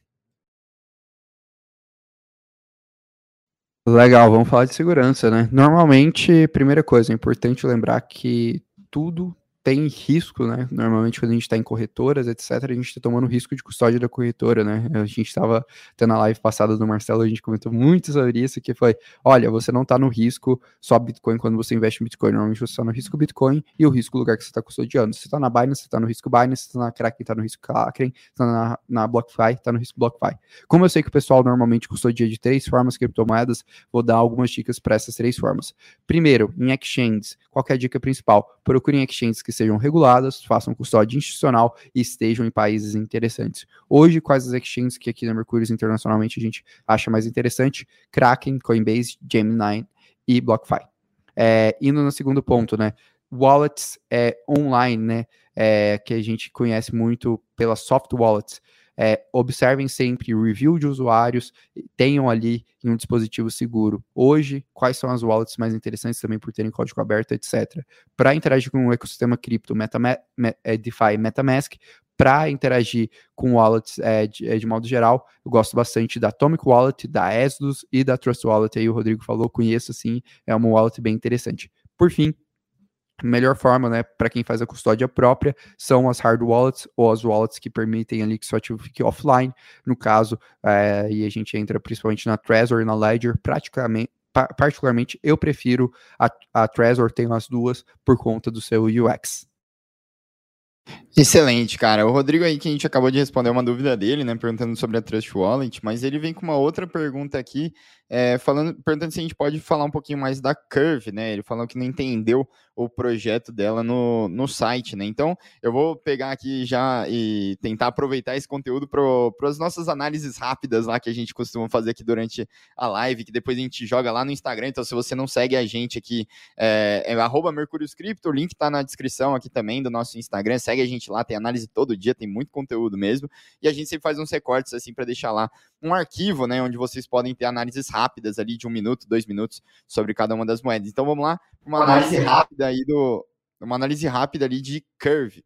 Legal, vamos falar de segurança, né? Normalmente, primeira coisa, é importante lembrar que tudo tem risco, né? Normalmente, quando a gente está em corretoras, etc., a gente está tomando risco de custódia da corretora, né? A gente estava tendo a live passada do Marcelo, a gente comentou muito sobre isso, que foi, olha, você não está no risco só Bitcoin quando você investe em Bitcoin, normalmente você está no risco Bitcoin e o risco lugar que você está custodiando. Você está na Binance, você está no risco Binance, se está na Kraken, está no risco Kraken, está na, na BlockFi, está no risco BlockFi. Como eu sei que o pessoal normalmente custodia de três formas criptomoedas, vou dar algumas dicas para essas três formas. Primeiro, em exchanges, qual é a dica principal? Procure em exchanges que sejam reguladas, façam custódia institucional e estejam em países interessantes. Hoje, quais as exchanges que aqui na Mercúrio internacionalmente a gente acha mais interessante? Kraken, Coinbase, Gemini e BlockFi. É, indo no segundo ponto, né? Wallets é, online, né? É, que a gente conhece muito pelas soft wallets. É, observem sempre o review de usuários, tenham ali em um dispositivo seguro. Hoje, quais são as wallets mais interessantes também por terem código aberto, etc. Para interagir com o ecossistema cripto, MetaMa é, DeFi MetaMask, para interagir com wallets é, de, é, de, modo geral, eu gosto bastante da Atomic Wallet, da Exodus e da Trust Wallet. Aí o Rodrigo falou, conheço sim, é uma wallet bem interessante. Por fim, melhor forma, né, para quem faz a custódia própria, são as hard wallets ou as wallets que permitem ali que seu ativo fique offline. No caso, é, e a gente entra principalmente na Trezor e na Ledger, praticamente particularmente eu prefiro a, a Trezor, tenho as duas por conta do seu UX. Excelente, cara. O Rodrigo aí que a gente acabou de responder uma dúvida dele, né, perguntando sobre a Trust Wallet, mas ele vem com uma outra pergunta aqui, é, falando, perguntando se a gente pode falar um pouquinho mais da Curve, né? Ele falou que não entendeu o projeto dela no, no site, né? Então, eu vou pegar aqui já e tentar aproveitar esse conteúdo para as nossas análises rápidas lá que a gente costuma fazer aqui durante a live, que depois a gente joga lá no Instagram. Então, se você não segue a gente aqui, é, é arroba o link está na descrição aqui também do nosso Instagram. Segue a gente lá, tem análise todo dia, tem muito conteúdo mesmo. E a gente sempre faz uns recortes assim para deixar lá um arquivo, né, onde vocês podem ter análises rápidas ali de um minuto, dois minutos sobre cada uma das moedas. Então, vamos lá, uma análise rápida aí do, uma análise rápida ali de Curve.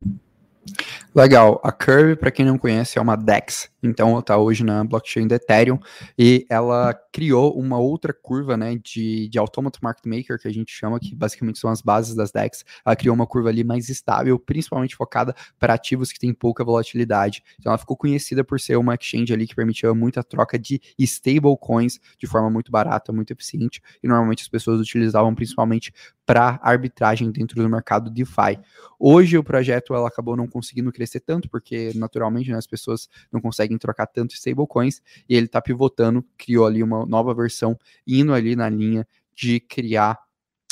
Legal. A Curve, para quem não conhece, é uma DEX. Então, está hoje na blockchain do Ethereum e ela criou uma outra curva, né, de, de Automata Market Maker, que a gente chama, que basicamente são as bases das DEX. Ela criou uma curva ali mais estável, principalmente focada para ativos que têm pouca volatilidade. Então, ela ficou conhecida por ser uma exchange ali que permitia muita troca de stablecoins de forma muito barata, muito eficiente. E normalmente as pessoas utilizavam principalmente para arbitragem dentro do mercado DeFi. Hoje o projeto ela acabou não conseguindo crescer tanto, porque naturalmente né, as pessoas não conseguem trocar tanto stablecoins, e ele está pivotando, criou ali uma nova versão, indo ali na linha de criar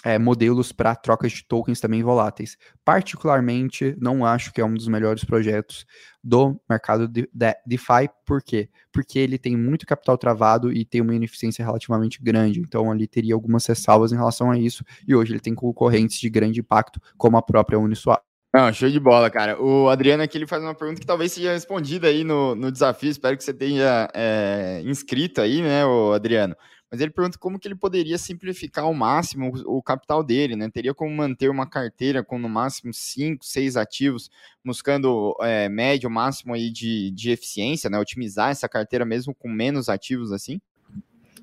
é, modelos para trocas de tokens também voláteis. Particularmente, não acho que é um dos melhores projetos do mercado de, de, DeFi, por quê? Porque ele tem muito capital travado e tem uma ineficiência relativamente grande, então ali teria algumas ressalvas em relação a isso, e hoje ele tem concorrentes de grande impacto, como a própria Uniswap. Não, show de bola, cara. O Adriano aqui ele faz uma pergunta que talvez seja respondida aí no, no desafio. Espero que você tenha é, inscrito aí, né, o Adriano mas ele pergunta como que ele poderia simplificar ao máximo o, o capital dele, né? Teria como manter uma carteira com no máximo 5, 6 ativos, buscando é, médio máximo aí de, de eficiência, né? Otimizar essa carteira mesmo com menos ativos assim?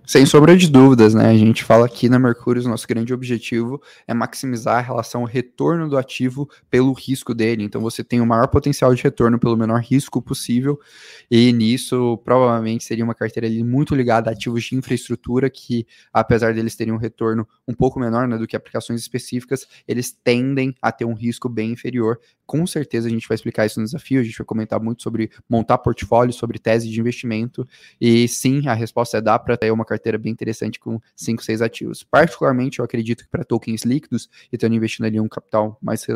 Sem sombra de dúvidas, né? A gente fala aqui na Mercúrio, nosso grande objetivo é maximizar a relação retorno do ativo pelo risco dele. Então você tem o maior potencial de retorno pelo menor risco possível, e nisso provavelmente seria uma carteira ali muito ligada a ativos de infraestrutura que, apesar deles terem um retorno um pouco menor né, do que aplicações específicas, eles tendem a ter um risco bem inferior. Com certeza a gente vai explicar isso no desafio, a gente vai comentar muito sobre montar portfólio, sobre tese de investimento, e sim, a resposta é dá para ter uma carteira carteira bem interessante com 5, 6 ativos. Particularmente, eu acredito que para tokens líquidos, e estando investindo ali um capital mais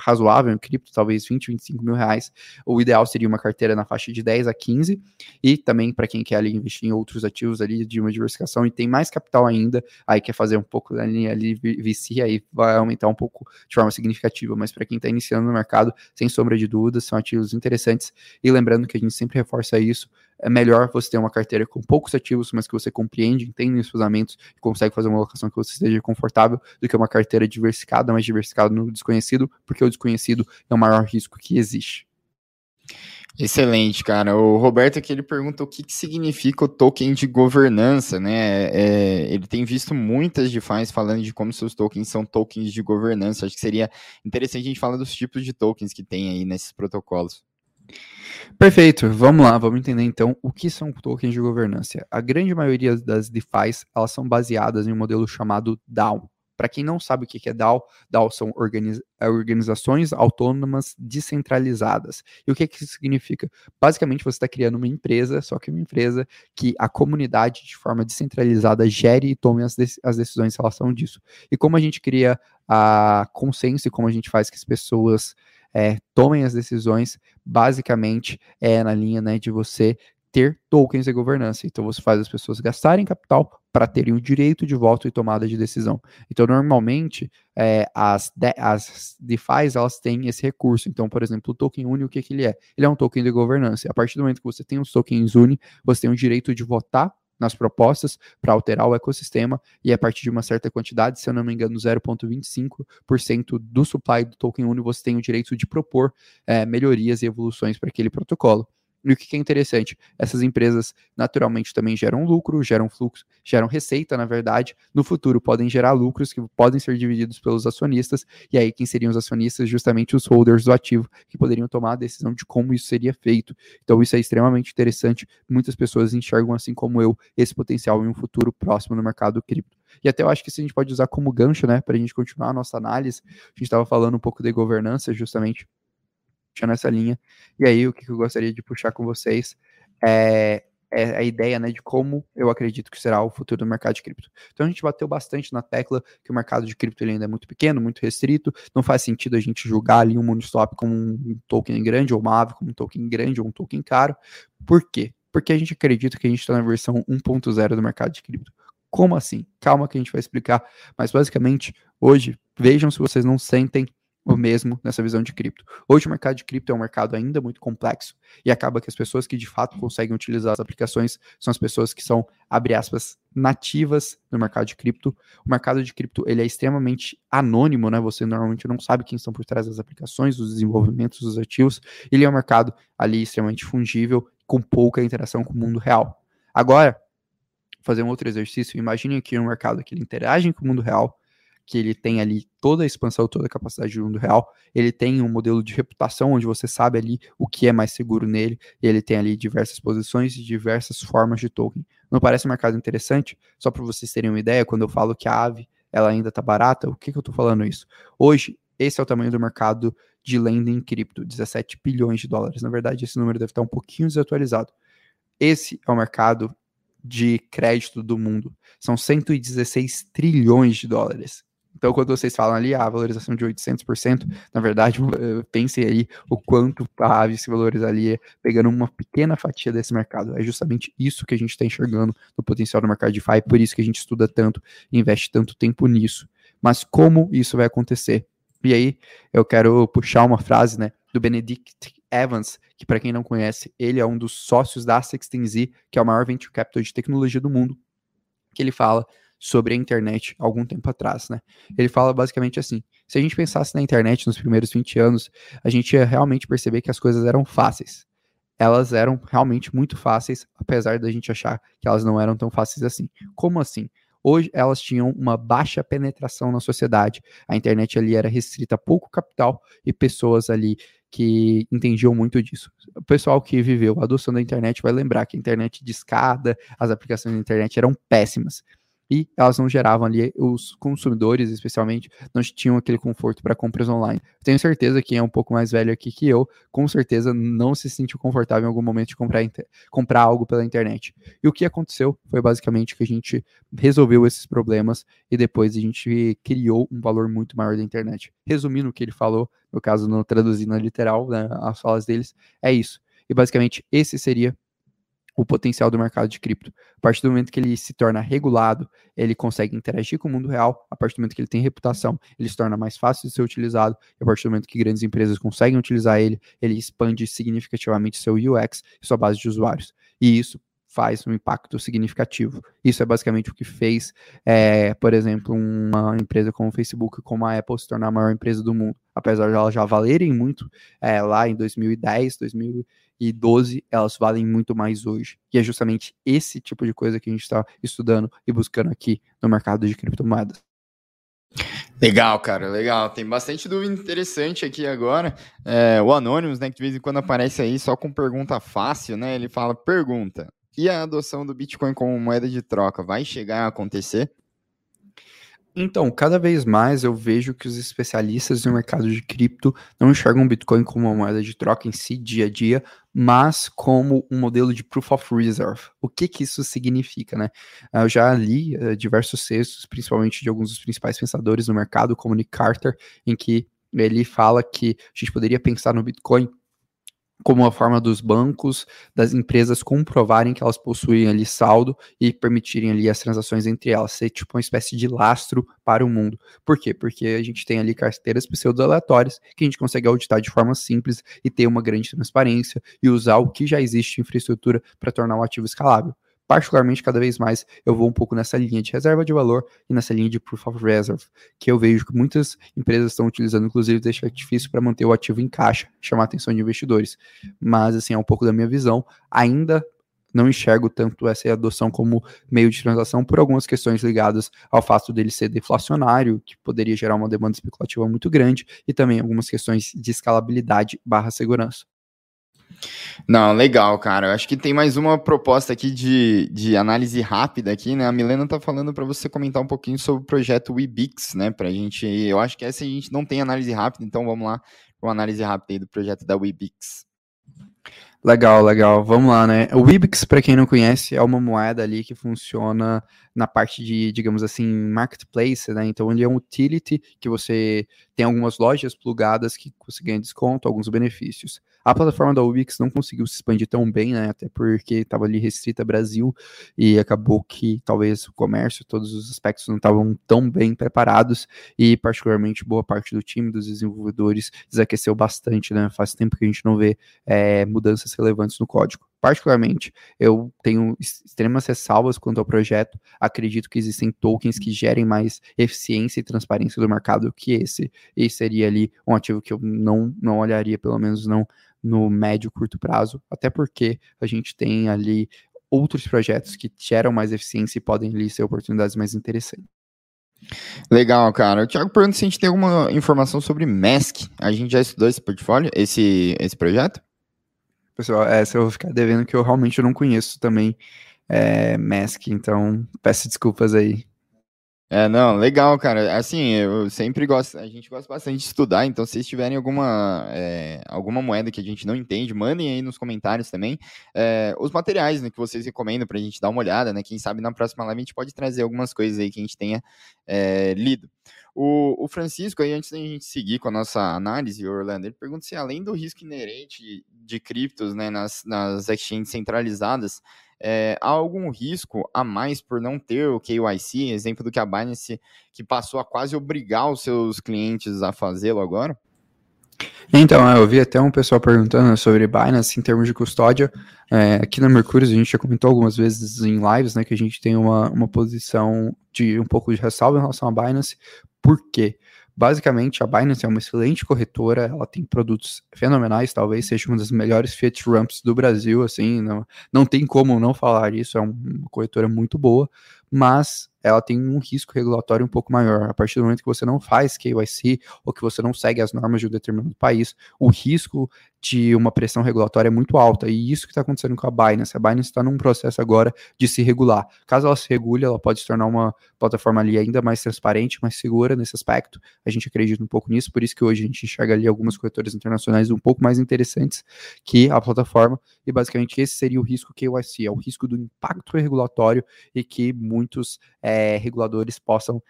razoável em cripto, talvez 20, 25 mil reais, o ideal seria uma carteira na faixa de 10 a 15, e também para quem quer ali investir em outros ativos ali de uma diversificação e tem mais capital ainda, aí quer fazer um pouco ali, ali VC, aí vai aumentar um pouco de forma significativa, mas para quem está iniciando no mercado, sem sombra de dúvidas, são ativos interessantes, e lembrando que a gente sempre reforça isso, é melhor você ter uma carteira com poucos ativos, mas que você compreende, entende os fundamentos e consegue fazer uma alocação que você esteja confortável, do que uma carteira diversificada, mas diversificada no desconhecido, porque o desconhecido é o maior risco que existe. Excelente, cara. O Roberto aqui ele pergunta o que, que significa o token de governança, né? É, ele tem visto muitas DeFi falando de como seus tokens são tokens de governança. Acho que seria interessante a gente falar dos tipos de tokens que tem aí nesses protocolos. Perfeito, vamos lá, vamos entender então o que são tokens de governança. A grande maioria das DeFi's, elas são baseadas em um modelo chamado DAO. Para quem não sabe o que é DAO, DAO são é, organizações autônomas descentralizadas. E o que, que isso significa? Basicamente, você está criando uma empresa, só que uma empresa que a comunidade, de forma descentralizada, gere e tome as, as decisões em relação disso. E como a gente cria a consenso e como a gente faz que as pessoas é, tomem as decisões, basicamente é na linha né, de você ter tokens de governança. Então você faz as pessoas gastarem capital para terem o direito de voto e tomada de decisão. Então normalmente é, as, de, as DeFi's elas têm esse recurso. Então, por exemplo, o token Uni, o que, que ele é? Ele é um token de governança. A partir do momento que você tem os tokens Uni, você tem o direito de votar nas propostas para alterar o ecossistema e a partir de uma certa quantidade, se eu não me engano, 0,25% do supply do token Uni, você tem o direito de propor é, melhorias e evoluções para aquele protocolo. E o que é interessante? Essas empresas naturalmente também geram lucro, geram fluxo, geram receita, na verdade. No futuro podem gerar lucros que podem ser divididos pelos acionistas. E aí, quem seriam os acionistas? Justamente os holders do ativo, que poderiam tomar a decisão de como isso seria feito. Então, isso é extremamente interessante. Muitas pessoas enxergam, assim como eu, esse potencial em um futuro próximo no mercado cripto. E até eu acho que isso a gente pode usar como gancho, né, para a gente continuar a nossa análise. A gente estava falando um pouco de governança, justamente puxando essa linha. E aí, o que eu gostaria de puxar com vocês é, é, a ideia né, de como eu acredito que será o futuro do mercado de cripto. Então, a gente bateu bastante na tecla que o mercado de cripto ele ainda é muito pequeno, muito restrito, não faz sentido a gente julgar ali um Uniswap como um token grande, ou uma ave como um token grande, ou um token caro. Por quê? Porque a gente acredita que a gente está na versão 1.0 do mercado de cripto. Como assim? Calma que a gente vai explicar. Mas basicamente, hoje, vejam se vocês não sentem o mesmo nessa visão de cripto. Hoje o mercado de cripto é um mercado ainda muito complexo e acaba que as pessoas que de fato conseguem utilizar as aplicações são as pessoas que são, abre aspas, nativas no mercado de cripto. O mercado de cripto ele é extremamente anônimo, né? Você normalmente não sabe quem estão por trás das aplicações, dos desenvolvimentos dos ativos. Ele é um mercado ali extremamente fungível, com pouca interação com o mundo real. Agora, fazer um outro exercício, imagine aqui um mercado que ele interage com o mundo real, que ele tem ali toda a expansão, toda a capacidade de mundo real, ele tem um modelo de reputação onde você sabe ali o que é mais seguro nele, e ele tem ali diversas posições e diversas formas de token. Não parece um mercado interessante? Só para vocês terem uma ideia, quando eu falo que a ave ela ainda está barata, o que, que eu estou falando isso? Hoje, esse é o tamanho do mercado de lending cripto, 17 bilhões de dólares. Na verdade, esse número deve estar um pouquinho desatualizado. Esse é o mercado de crédito do mundo. São 116 trilhões de dólares. Então, quando vocês falam ali, a valorização de 800%, na verdade, pensem ali o quanto a Ave se valorizaria pegando uma pequena fatia desse mercado. É justamente isso que a gente está enxergando no potencial do mercado de DeFi, por isso que a gente estuda tanto e investe tanto tempo nisso. Mas como isso vai acontecer? E aí, eu quero puxar uma frase, né, do Benedict Evans, que para quem não conhece, ele é um dos sócios da 16Z, que é o maior venture capital de tecnologia do mundo, que ele fala sobre a internet algum tempo atrás, né? Ele fala basicamente assim: se a gente pensasse na internet nos primeiros 20 anos, a gente ia realmente perceber que as coisas eram fáceis. Elas eram realmente muito fáceis, apesar da gente achar que elas não eram tão fáceis assim. Como assim? Hoje elas tinham uma baixa penetração na sociedade. A internet ali era restrita a pouco capital e pessoas ali que entendiam muito disso. O pessoal que viveu a adoção da internet vai lembrar que a internet de escada, as aplicações da internet eram péssimas e elas não geravam ali, os consumidores especialmente, não tinham aquele conforto para compras online. Tenho certeza que quem é um pouco mais velho aqui que eu, com certeza não se sentiu confortável em algum momento de comprar, comprar algo pela internet. E o que aconteceu foi basicamente que a gente resolveu esses problemas e depois a gente criou um valor muito maior da internet. Resumindo o que ele falou, no caso, não traduzindo a literal, né, as falas deles, é isso. E basicamente esse seria o potencial do mercado de cripto. A partir do momento que ele se torna regulado, ele consegue interagir com o mundo real. A partir do momento que ele tem reputação, ele se torna mais fácil de ser utilizado. A partir do momento que grandes empresas conseguem utilizar ele, ele expande significativamente seu UX e sua base de usuários. E isso faz um impacto significativo. Isso é basicamente o que fez, é, por exemplo, uma empresa como o Facebook, como a Apple, se tornar a maior empresa do mundo. Apesar de elas já valerem muito é, lá em 2010, 2012, elas valem muito mais hoje. E é justamente esse tipo de coisa que a gente está estudando e buscando aqui no mercado de criptomoedas. Legal, cara, legal. Tem bastante dúvida interessante aqui agora. É, o Anonymous, né, que de vez em quando aparece aí só com pergunta fácil, né? Ele fala: pergunta, e a adoção do Bitcoin como moeda de troca vai chegar a acontecer? Então, cada vez mais eu vejo que os especialistas no mercado de cripto não enxergam o Bitcoin como uma moeda de troca em si, dia a dia, mas como um modelo de proof of reserve. O que que isso significa, né? Eu já li uh, diversos textos, principalmente de alguns dos principais pensadores no mercado, como Nick Carter, em que ele fala que a gente poderia pensar no Bitcoin como uma forma dos bancos, das empresas comprovarem que elas possuem ali saldo e permitirem ali as transações entre elas, ser tipo uma espécie de lastro para o mundo. Por quê? Porque a gente tem ali carteiras pseudo-aleatórias que a gente consegue auditar de forma simples e ter uma grande transparência e usar o que já existe em infraestrutura para tornar o ativo escalável particularmente, cada vez mais eu vou um pouco nessa linha de reserva de valor e nessa linha de proof of reserve, que eu vejo que muitas empresas estão utilizando, inclusive, deixa difícil para manter o ativo em caixa, chamar a atenção de investidores. Mas, assim, é um pouco da minha visão. Ainda não enxergo tanto essa adoção como meio de transação por algumas questões ligadas ao fato dele ser deflacionário, que poderia gerar uma demanda especulativa muito grande, e também algumas questões de escalabilidade barra segurança. Não, legal, cara. Eu acho que tem mais uma proposta aqui de, de análise rápida aqui, né? A Milena tá falando para você comentar um pouquinho sobre o projeto Webix, né? Pra gente, eu acho que essa a gente não tem análise rápida, então vamos lá com análise rápida aí do projeto da Webix. Legal, legal. Vamos lá, né? O Webix, para quem não conhece, é uma moeda ali que funciona na parte de, digamos assim, marketplace, né? Então ele é um utility que você tem algumas lojas plugadas que você ganha desconto, alguns benefícios. A plataforma da Ubix não conseguiu se expandir tão bem, né? Até porque estava ali restrita Brasil e acabou que talvez o comércio, todos os aspectos não estavam tão bem preparados e particularmente boa parte do time dos desenvolvedores desaqueceu bastante, né? Faz tempo que a gente não vê é, mudanças relevantes no código. Particularmente, eu tenho extremas ressalvas quanto ao projeto. Acredito que existem tokens que gerem mais eficiência e transparência do mercado que esse. E seria ali um ativo que eu não, não olharia, pelo menos não no médio curto prazo, até porque a gente tem ali outros projetos que geram mais eficiência e podem ali ser oportunidades mais interessantes. Legal, cara. O Thiago pergunta se a gente tem alguma informação sobre Mask. A gente já estudou esse portfólio, esse, esse projeto? Pessoal, essa eu vou ficar devendo que eu realmente não conheço também é, Mask, então peço desculpas aí. É, não, legal, cara. Assim, eu sempre gosto, a gente gosta bastante de estudar, então se vocês tiverem alguma, é, alguma moeda que a gente não entende, mandem aí nos comentários também é, os materiais né, que vocês recomendam pra gente dar uma olhada, né? Quem sabe na próxima live a gente pode trazer algumas coisas aí que a gente tenha é, lido. O, o, Francisco, aí, antes da gente seguir com a nossa análise, Orlando, ele pergunta se além do risco inerente de criptos né, nas, nas exchanges centralizadas, é, há algum risco a mais por não ter o KYC? Exemplo do que a Binance, que passou a quase obrigar os seus clientes a fazê-lo agora? Então, eu vi até um pessoal perguntando sobre Binance em termos de custódia. É, aqui na Mercúrio, a gente já comentou algumas vezes em lives, né, que a gente tem uma, uma posição de um pouco de ressalva em relação à Binance. Por quê? Basicamente, a Binance é uma excelente corretora, ela tem produtos fenomenais, talvez seja uma das melhores fiat ramps do Brasil, assim, não, não tem como não falar isso, é uma corretora muito boa, mas ela tem um risco regulatório um pouco maior. A partir do momento que você não faz KYC ou que você não segue as normas de um determinado país, o risco de uma pressão regulatória é muito alta. E isso que está acontecendo com a Binance. A Binance está num processo agora de se regular. Caso ela se regule, ela pode se tornar uma plataforma ali ainda mais transparente, mais segura nesse aspecto. A gente acredita um pouco nisso, por isso que hoje a gente enxerga ali algumas corretoras internacionais um pouco mais interessantes que a plataforma. E basicamente esse seria o risco KYC, é o risco do impacto regulatório e que muitos é, reguladores possam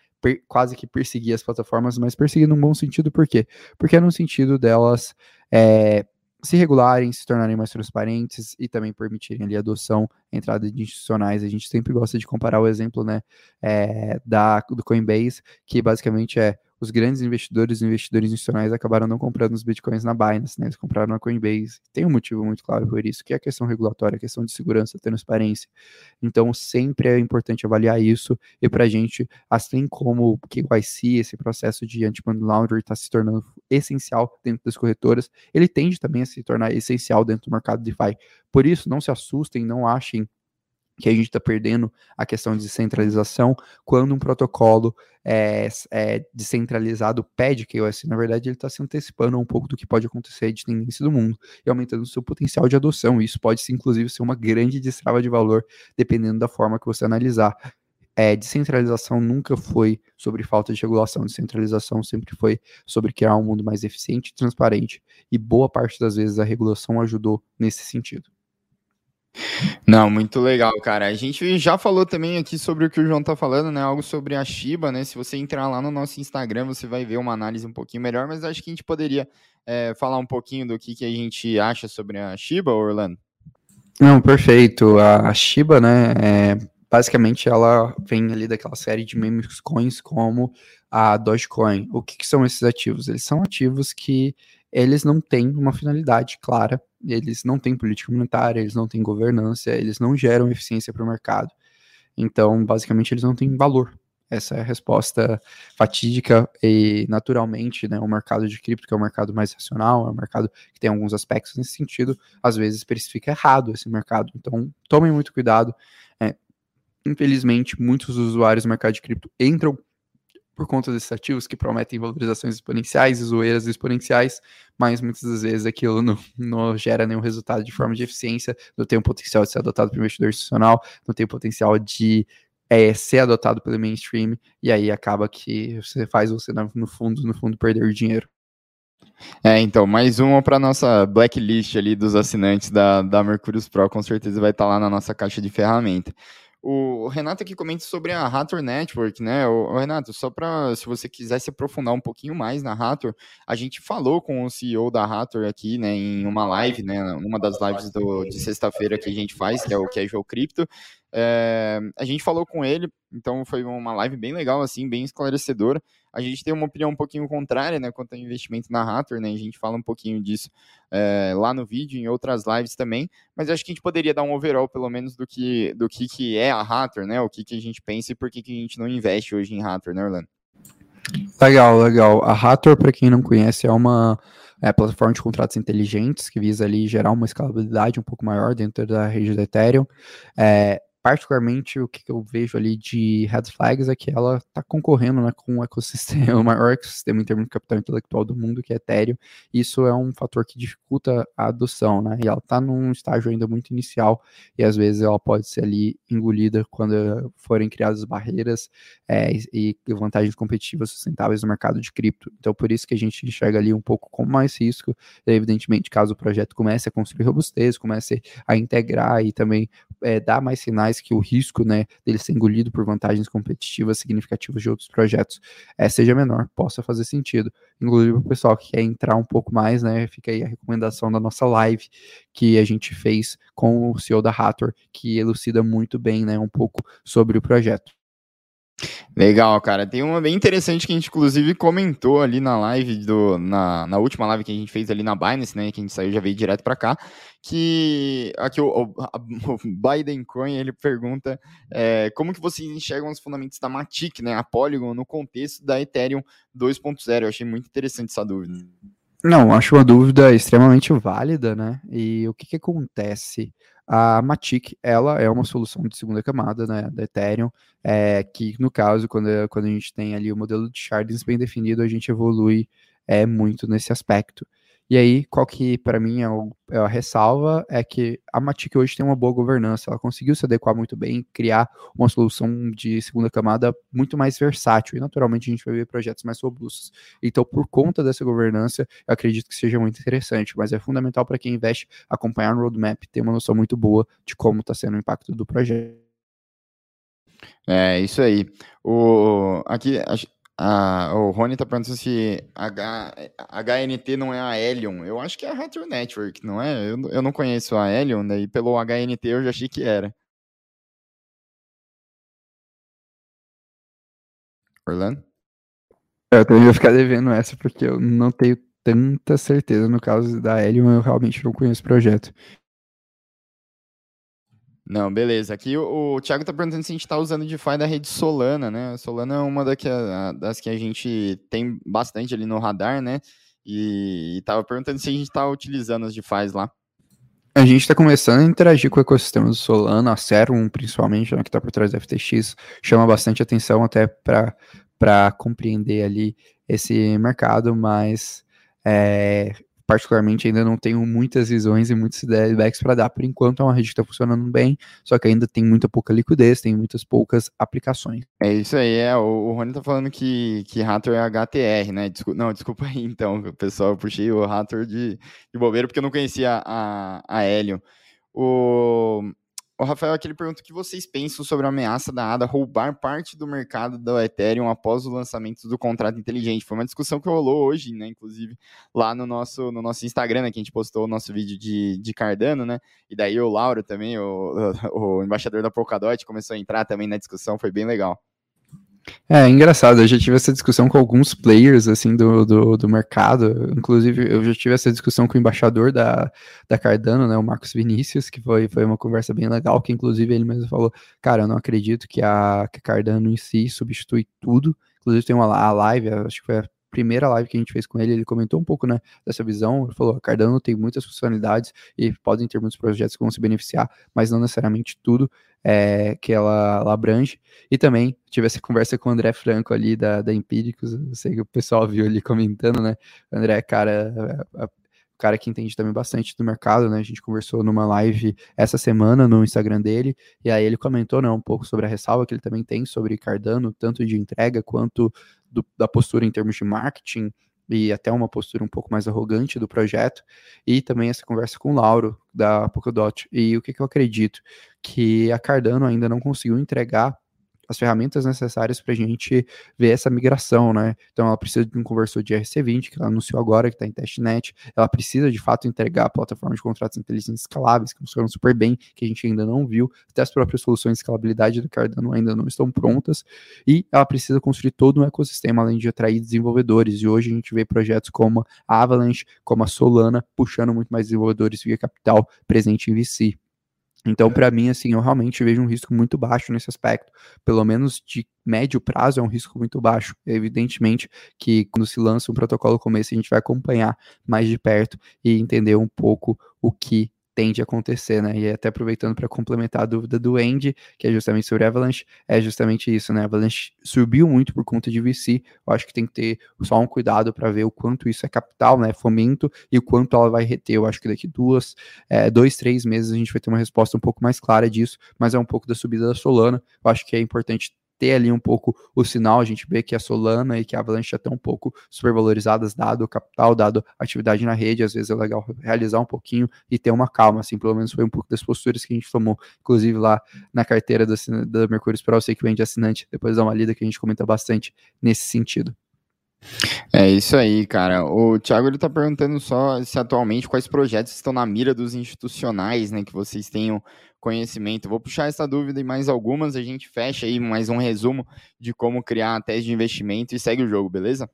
quase que perseguir as plataformas, mas perseguir num bom sentido, por quê? Porque é no sentido delas é, se regularem, se tornarem mais transparentes e também permitirem ali a adoção, a entrada de institucionais. A gente sempre gosta de comparar o exemplo né, é, da, do Coinbase, que basicamente é os grandes investidores e investidores institucionais acabaram não comprando os bitcoins na Binance, né? Eles compraram na Coinbase. Tem um motivo muito claro por isso, que é a questão regulatória, a questão de segurança, transparência. Então, sempre é importante avaliar isso. E para a gente, assim como o KYC, esse processo de anti-money laundering está se tornando essencial dentro das corretoras, ele tende também a se tornar essencial dentro do mercado DeFi. Por isso, não se assustem, não achem que a gente está perdendo a questão de descentralização quando um protocolo é, é descentralizado pede que KYC, na verdade, ele está se antecipando um pouco do que pode acontecer de tendência do mundo e aumentando o seu potencial de adoção. Isso pode, inclusive, ser uma grande destrava de valor, dependendo da forma que você analisar. É, descentralização nunca foi sobre falta de regulação, descentralização sempre foi sobre criar um mundo mais eficiente e transparente, e boa parte das vezes a regulação ajudou nesse sentido. Não, muito legal, cara. A gente já falou também aqui sobre o que o João tá falando, né? Algo sobre a Shiba, né? Se você entrar lá no nosso Instagram, você vai ver uma análise um pouquinho melhor, mas acho que a gente poderia é, falar um pouquinho do que, que a gente acha sobre a Shiba, Orlando. Não, perfeito. A, a Shiba, né? É, basicamente ela vem ali daquela série de memes coins como a Dogecoin. O que, que são esses ativos? Eles são ativos que eles não têm uma finalidade clara, eles não têm política monetária, eles não têm governança, eles não geram eficiência para o mercado. Então, basicamente, eles não têm valor. Essa é a resposta fatídica e, naturalmente, né, o mercado de cripto, que é o mercado mais racional, é um mercado que tem alguns aspectos nesse sentido, às vezes precifica errado esse mercado. Então, tomem muito cuidado. É, infelizmente, muitos usuários do mercado de cripto entram por conta desses ativos que prometem valorizações exponenciais e zoeiras exponenciais, mas muitas das vezes aquilo não, não gera nenhum resultado de forma de eficiência, não tem o potencial de ser adotado pelo investidor institucional, não tem o potencial de é, ser adotado pelo mainstream, e aí acaba que você faz você, no fundo, no fundo, perder dinheiro. É, então, mais uma para nossa blacklist ali dos assinantes da, da Mercurius Pro, com certeza vai estar tá lá na nossa caixa de ferramenta. O Renato aqui comenta sobre a Hathor Network, né? O, Renato, só para se você quiser se aprofundar um pouquinho mais na Hathor, a gente falou com o CEO da Hathor aqui, né, em uma live, né, uma das lives do, de sexta-feira que a gente faz, que é o Casual Crypto. É, a gente falou com ele, então foi uma live bem legal, assim, bem esclarecedora. A gente tem uma opinião um pouquinho contrária, né, quanto ao investimento na Hathor, né, a gente fala um pouquinho disso é, lá no vídeo, em outras lives também, mas acho que a gente poderia dar um overall, pelo menos, do que, do que, que é a Hathor, né, o que, que a gente pensa e por que, que a gente não investe hoje em Hathor, né, Orlando? Legal, legal. A Hathor, para quem não conhece, é uma é, plataforma de contratos inteligentes que visa ali gerar uma escalabilidade um pouco maior dentro da rede do Ethereum. É, particularmente o que eu vejo ali de red flags é que ela está concorrendo né, com o ecossistema, o maior ecossistema em termos de capital intelectual do mundo, que é Ethereum. Isso é um fator que dificulta a adoção, né? E ela está num estágio ainda muito inicial e às vezes ela pode ser ali engolida quando forem criadas barreiras é, e vantagens competitivas sustentáveis no mercado de cripto. Então, por isso que a gente enxerga ali um pouco com mais risco. Evidentemente, caso o projeto comece a construir robustez, comece a integrar e também é, dar mais sinais que o risco né, dele ser engolido por vantagens competitivas significativas de outros projetos é, seja menor, possa fazer sentido. Inclusive, o pessoal que quer entrar um pouco mais, né, fica aí a recomendação da nossa live que a gente fez com o CEO da Hathor, que elucida muito bem né, um pouco sobre o projeto. Legal, cara. Tem uma bem interessante que a gente, inclusive, comentou ali na live, do, na, na última live que a gente fez ali na Binance, né? Que a gente saiu já veio direto para cá. Que aqui o, o, a, o, Biden Coin ele pergunta é, como que vocês enxergam os fundamentos da Matic, né? A Polygon, no contexto da Ethereum 2.0. Eu achei muito interessante essa dúvida. Não, acho uma dúvida extremamente válida, né? E o que, que acontece? A Matic, ela é uma solução de segunda camada, né, da Ethereum, é, que no caso, quando, quando a gente tem ali o modelo de shardings bem definido, a gente evolui é, muito nesse aspecto. E aí, qual que para mim é, o, é, a ressalva é que a Matic hoje tem uma boa governança, ela conseguiu se adequar muito bem, criar uma solução de segunda camada muito mais versátil, e naturalmente a gente vai ver projetos mais robustos. Então, por conta dessa governança, eu acredito que seja muito interessante, mas é fundamental para quem investe acompanhar no roadmap, ter uma noção muito boa de como está sendo o impacto do projeto. É, isso aí. O, aqui, ah, o Rony tá perguntando se H, HNT não é a Helion. Eu acho que é a Hathor Network, não é? Eu, eu não conheço a Helion, daí pelo HNT eu já achei que era. Orlando? É, eu também vou ficar devendo essa, porque eu não tenho tanta certeza. No caso da Helion, eu realmente não conheço o projeto. Não, beleza. Aqui o, o Thiago tá perguntando se a gente tá usando DeFi da rede Solana, né? Solana é uma daqui, a, das que a gente tem bastante ali no radar, né? E, e tava perguntando se a gente tá utilizando as DeFis lá. A gente está começando a interagir com o ecossistema do Solana, a Serum, principalmente, né, que está por trás da FTX, chama bastante atenção até para compreender ali esse mercado, mas é, particularmente ainda não tenho muitas visões e muitos feedbacks para dar. Por enquanto é uma rede que está funcionando bem, só que ainda tem muita pouca liquidez, tem muitas poucas aplicações. É isso aí, é. O, o Rony tá falando que, que Hathor é HTR, né? Não, desculpa aí então, pessoal, eu puxei o Hathor de, de bobeira porque eu não conhecia a, a Helion. O, o Rafael aqui pergunta o que vocês pensam sobre a ameaça da ADA roubar parte do mercado do Ethereum após o lançamento do contrato inteligente. Foi uma discussão que rolou hoje, né? Inclusive, lá no nosso, no nosso Instagram, né, que a gente postou o nosso vídeo de, de Cardano, né? E daí o Lauro também, o, o, o embaixador da Polkadot, começou a entrar também na discussão, foi bem legal. É, engraçado, eu já tive essa discussão com alguns players, assim, do, do, do, mercado, inclusive eu já tive essa discussão com o embaixador da, da Cardano, né, o Marcos Vinícius, que foi, foi uma conversa bem legal, que inclusive ele mesmo falou, cara, eu não acredito que a, que a Cardano em si substitui tudo, inclusive tem uma a live, acho que foi a primeira live que a gente fez com ele, ele comentou um pouco, né, dessa visão, ele falou, Cardano tem muitas funcionalidades e podem ter muitos projetos que vão se beneficiar, mas não necessariamente tudo é, que ela, ela, abrange, e também tive essa conversa com o André Franco ali da, da Empíricos, eu sei que o pessoal viu ali comentando, né, o André, cara, cara que entende também bastante do mercado, né? A gente conversou numa live essa semana no Instagram dele, e aí ele comentou, né, um pouco sobre a ressalva que ele também tem sobre Cardano, tanto de entrega quanto do, da postura em termos de marketing e até uma postura um pouco mais arrogante do projeto, e também essa conversa com o Lauro, da Polkadot. E o que, que eu acredito? Que a Cardano ainda não conseguiu entregar as ferramentas necessárias para a gente ver essa migração, né? Então ela precisa de um conversor de RC20, que ela anunciou agora, que está em testnet. Ela precisa de fato entregar a plataforma de contratos inteligentes escaláveis, que funcionam super bem, que a gente ainda não viu. Até as próprias soluções de escalabilidade do Cardano ainda não estão prontas. E ela precisa construir todo um ecossistema, além de atrair desenvolvedores. E hoje a gente vê projetos como a Avalanche, como a Solana, puxando muito mais desenvolvedores via capital presente em VC. Então, para mim, assim, eu realmente vejo um risco muito baixo nesse aspecto. Pelo menos de médio prazo é um risco muito baixo. Evidentemente que quando se lança um protocolo como esse, a gente vai acompanhar mais de perto e entender um pouco o que tende a acontecer, né? E até aproveitando para complementar a dúvida do Andy, que é justamente sobre Avalanche, é justamente isso, né? Avalanche subiu muito por conta de VC. Eu acho que tem que ter só um cuidado para ver o quanto isso é capital, né? Fomento e o quanto ela vai reter. Eu acho que daqui duas, é, dois, três meses a gente vai ter uma resposta um pouco mais clara disso, mas é um pouco da subida da Solana. Eu acho que é importante ter ali um pouco o sinal, a gente vê que a Solana e que a Avalanche já estão um pouco supervalorizadas, dado o capital, dado a atividade na rede, às vezes é legal realizar um pouquinho e ter uma calma, assim, pelo menos foi um pouco das posturas que a gente tomou, inclusive lá na carteira da, da Mercúrio Pro, sei que vem de assinante, depois dá uma lida que a gente comenta bastante nesse sentido. É isso aí, cara. O Thiago ele tá perguntando só se atualmente quais projetos estão na mira dos institucionais, né, que vocês tenham conhecimento. Vou puxar essa dúvida e mais algumas, a gente fecha aí mais um resumo de como criar a tese de investimento e segue o jogo, beleza?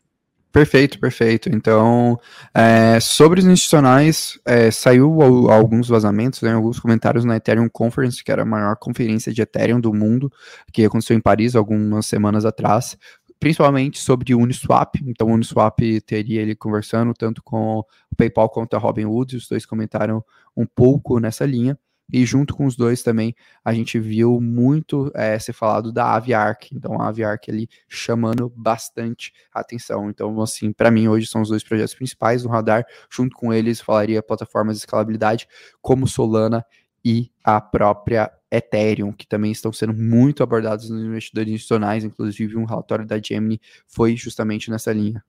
Perfeito, perfeito. Então, é, sobre os institucionais, é, saiu alguns vazamentos, né, alguns comentários na Ethereum Conference, que era a maior conferência de Ethereum do mundo, que aconteceu em Paris algumas semanas atrás, principalmente sobre Uniswap. Então, Uniswap teria ele conversando tanto com o PayPal quanto a Robinhood, os dois comentaram um pouco nessa linha. E junto com os dois também, a gente viu muito é, ser falado da Aviark. Então, a Aviark ali chamando bastante atenção. Então, assim, para mim, hoje são os dois projetos principais no radar. Junto com eles, falaria plataformas de escalabilidade como Solana e a própria Ethereum, que também estão sendo muito abordados nos investidores institucionais. Inclusive, um relatório da Gemini foi justamente nessa linha.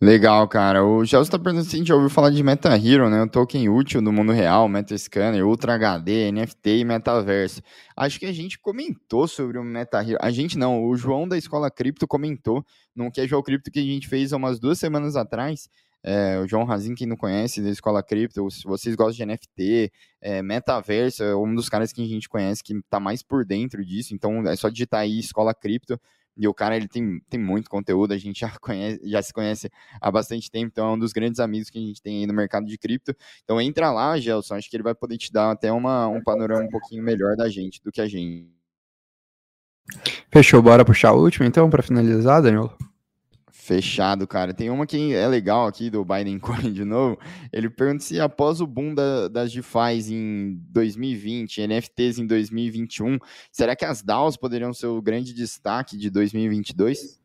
Legal, cara. O Gelson está perguntando se a gente já ouviu falar de Meta Hero, né? Um token útil do mundo real, Meta Scanner, Ultra HD, NFT e Metaverso. Acho que a gente comentou sobre o Meta Hero. A gente não, o João da Escola Cripto comentou num Casual Cripto que a gente fez há umas duas semanas atrás. É, o João Razin, quem não conhece, da Escola Cripto, se vocês gostam de NFT, é, Metaverso, é um dos caras que a gente conhece que está mais por dentro disso, então é só digitar aí Escola Cripto, e o cara, ele tem, tem muito conteúdo, a gente já, conhece, já se conhece há bastante tempo, então é um dos grandes amigos que a gente tem aí no mercado de cripto. Então entra lá, Gelson, acho que ele vai poder te dar até uma, um panorama um pouquinho melhor da gente, do que a gente. Fechou, bora puxar a última então, para finalizar, Daniel? Fechado, cara. Tem uma que é legal aqui do Biden Coin de novo. Ele pergunta se após o boom da, das DeFi em 2020, NFTs em 2021, será que as DAOs poderiam ser o grande destaque de 2022?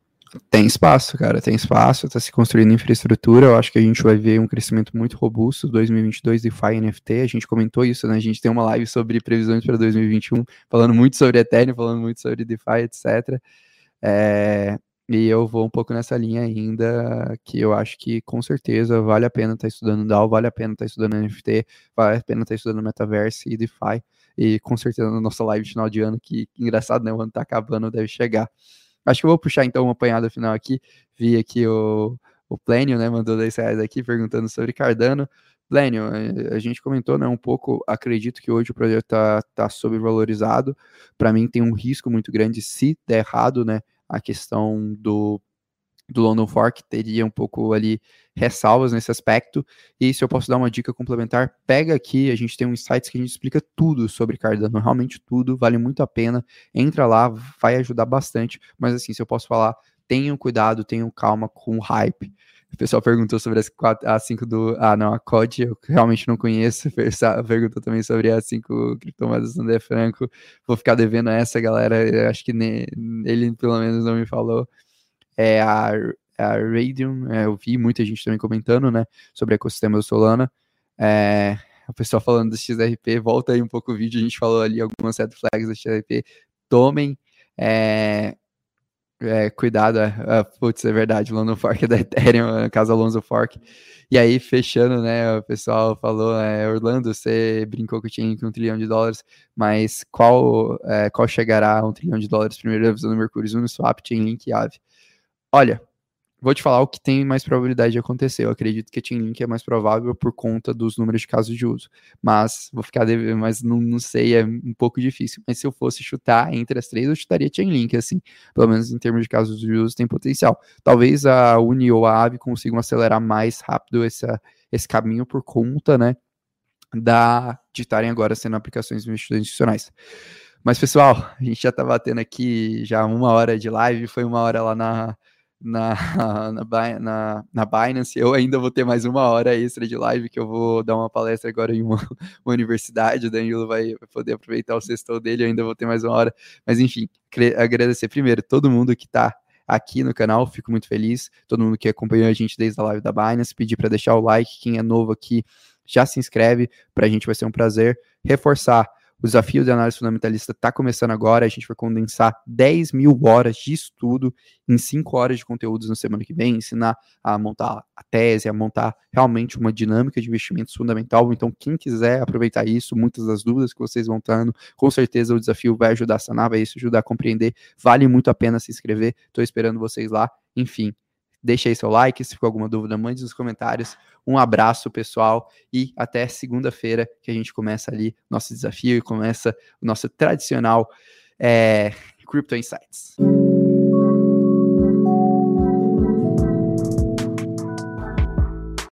Tem espaço, cara, tem espaço, está se construindo infraestrutura. Eu acho que a gente vai ver um crescimento muito robusto 2022 DeFi e NFT. A gente comentou isso, né? A gente tem uma live sobre previsões para 2021, falando muito sobre Ethereum, falando muito sobre DeFi, etc. É, e eu vou um pouco nessa linha ainda, que eu acho que com certeza vale a pena estar tá estudando DAO, vale a pena estar tá estudando NFT, vale a pena estar tá estudando Metaverse e DeFi. E com certeza na nossa live final de ano, que, que engraçado, né? O ano tá acabando, deve chegar. Acho que eu vou puxar então uma apanhada final aqui. Vi aqui o, o Plênio, né? Mandou 10 reais aqui perguntando sobre Cardano. Plênio, eh, a gente comentou né, um pouco, acredito que hoje o projeto está tá sobrevalorizado. Para mim tem um risco muito grande se der errado, né? A questão do, do London Fork teria um pouco ali ressalvas nesse aspecto. E se eu posso dar uma dica complementar, pega aqui, a gente tem um insights que a gente explica tudo sobre Cardano, realmente tudo, vale muito a pena. Entra lá, vai ajudar bastante. Mas assim, se eu posso falar, tenham cuidado, tenham calma com o hype. O pessoal perguntou sobre as, quatro, a 5 do. Ah, não, a COD eu realmente não conheço. Perguntou também sobre a 5 criptomoedas do André Franco. Vou ficar devendo essa, galera. Eu acho que ne, ele pelo menos não me falou. É a, a Radium, é, eu vi muita gente também comentando, né, sobre ecossistema do Solana. É, o pessoal falando do XRP, volta aí um pouco o vídeo, a gente falou ali algumas red flags do XRP. Tomem. É, É, cuidado, é, é, putz, é verdade, London Fork é da Ethereum, no caso Alonso Fork. E aí, fechando, né, o pessoal falou, é, Orlando, você brincou que tinha um trilhão de dólares, mas qual, é, qual chegará a um trilhão de dólares primeiro visão do Mercúrio, Uniswap, Chainlink e Aave? Olha, Vou te falar o que tem mais probabilidade de acontecer. Eu acredito que a Chainlink é mais provável por conta dos números de casos de uso. Mas vou ficar devendo, mas não, não sei, é um pouco difícil. Mas se eu fosse chutar entre as três, eu chutaria Chainlink, assim. Pelo menos em termos de casos de uso, tem potencial. Talvez a Uni ou a Aave consigam acelerar mais rápido essa, esse caminho por conta, né? Da, de estarem agora sendo aplicações institucionais. Mas, pessoal, a gente já tá batendo aqui já uma hora de live, foi uma hora lá na na, na, na, na Binance. Eu ainda vou ter mais uma hora extra de live, que eu vou dar uma palestra agora em uma, uma universidade. O Danilo vai, poder aproveitar o sexto dele, eu ainda vou ter mais uma hora. Mas enfim, agradecer primeiro todo mundo que está aqui no canal, fico muito feliz. Todo mundo que acompanhou a gente desde a live da Binance, pedir para deixar o like. Quem é novo aqui, já se inscreve, para a gente vai ser um prazer. Reforçar o desafio de análise fundamentalista está começando agora. A gente vai condensar 10 mil horas de estudo em 5 horas de conteúdos na semana que vem, ensinar a montar a tese, a montar realmente uma dinâmica de investimentos fundamental. Então, quem quiser aproveitar isso, muitas das dúvidas que vocês vão tendo, com certeza o desafio vai ajudar a sanar, vai isso ajudar a compreender. Vale muito a pena se inscrever. Estou esperando vocês lá. Enfim, Deixe aí seu like, se ficou alguma dúvida, mande nos comentários. Um abraço, pessoal, e até segunda-feira que a gente começa ali nosso desafio e começa o nosso tradicional é, Crypto Insights.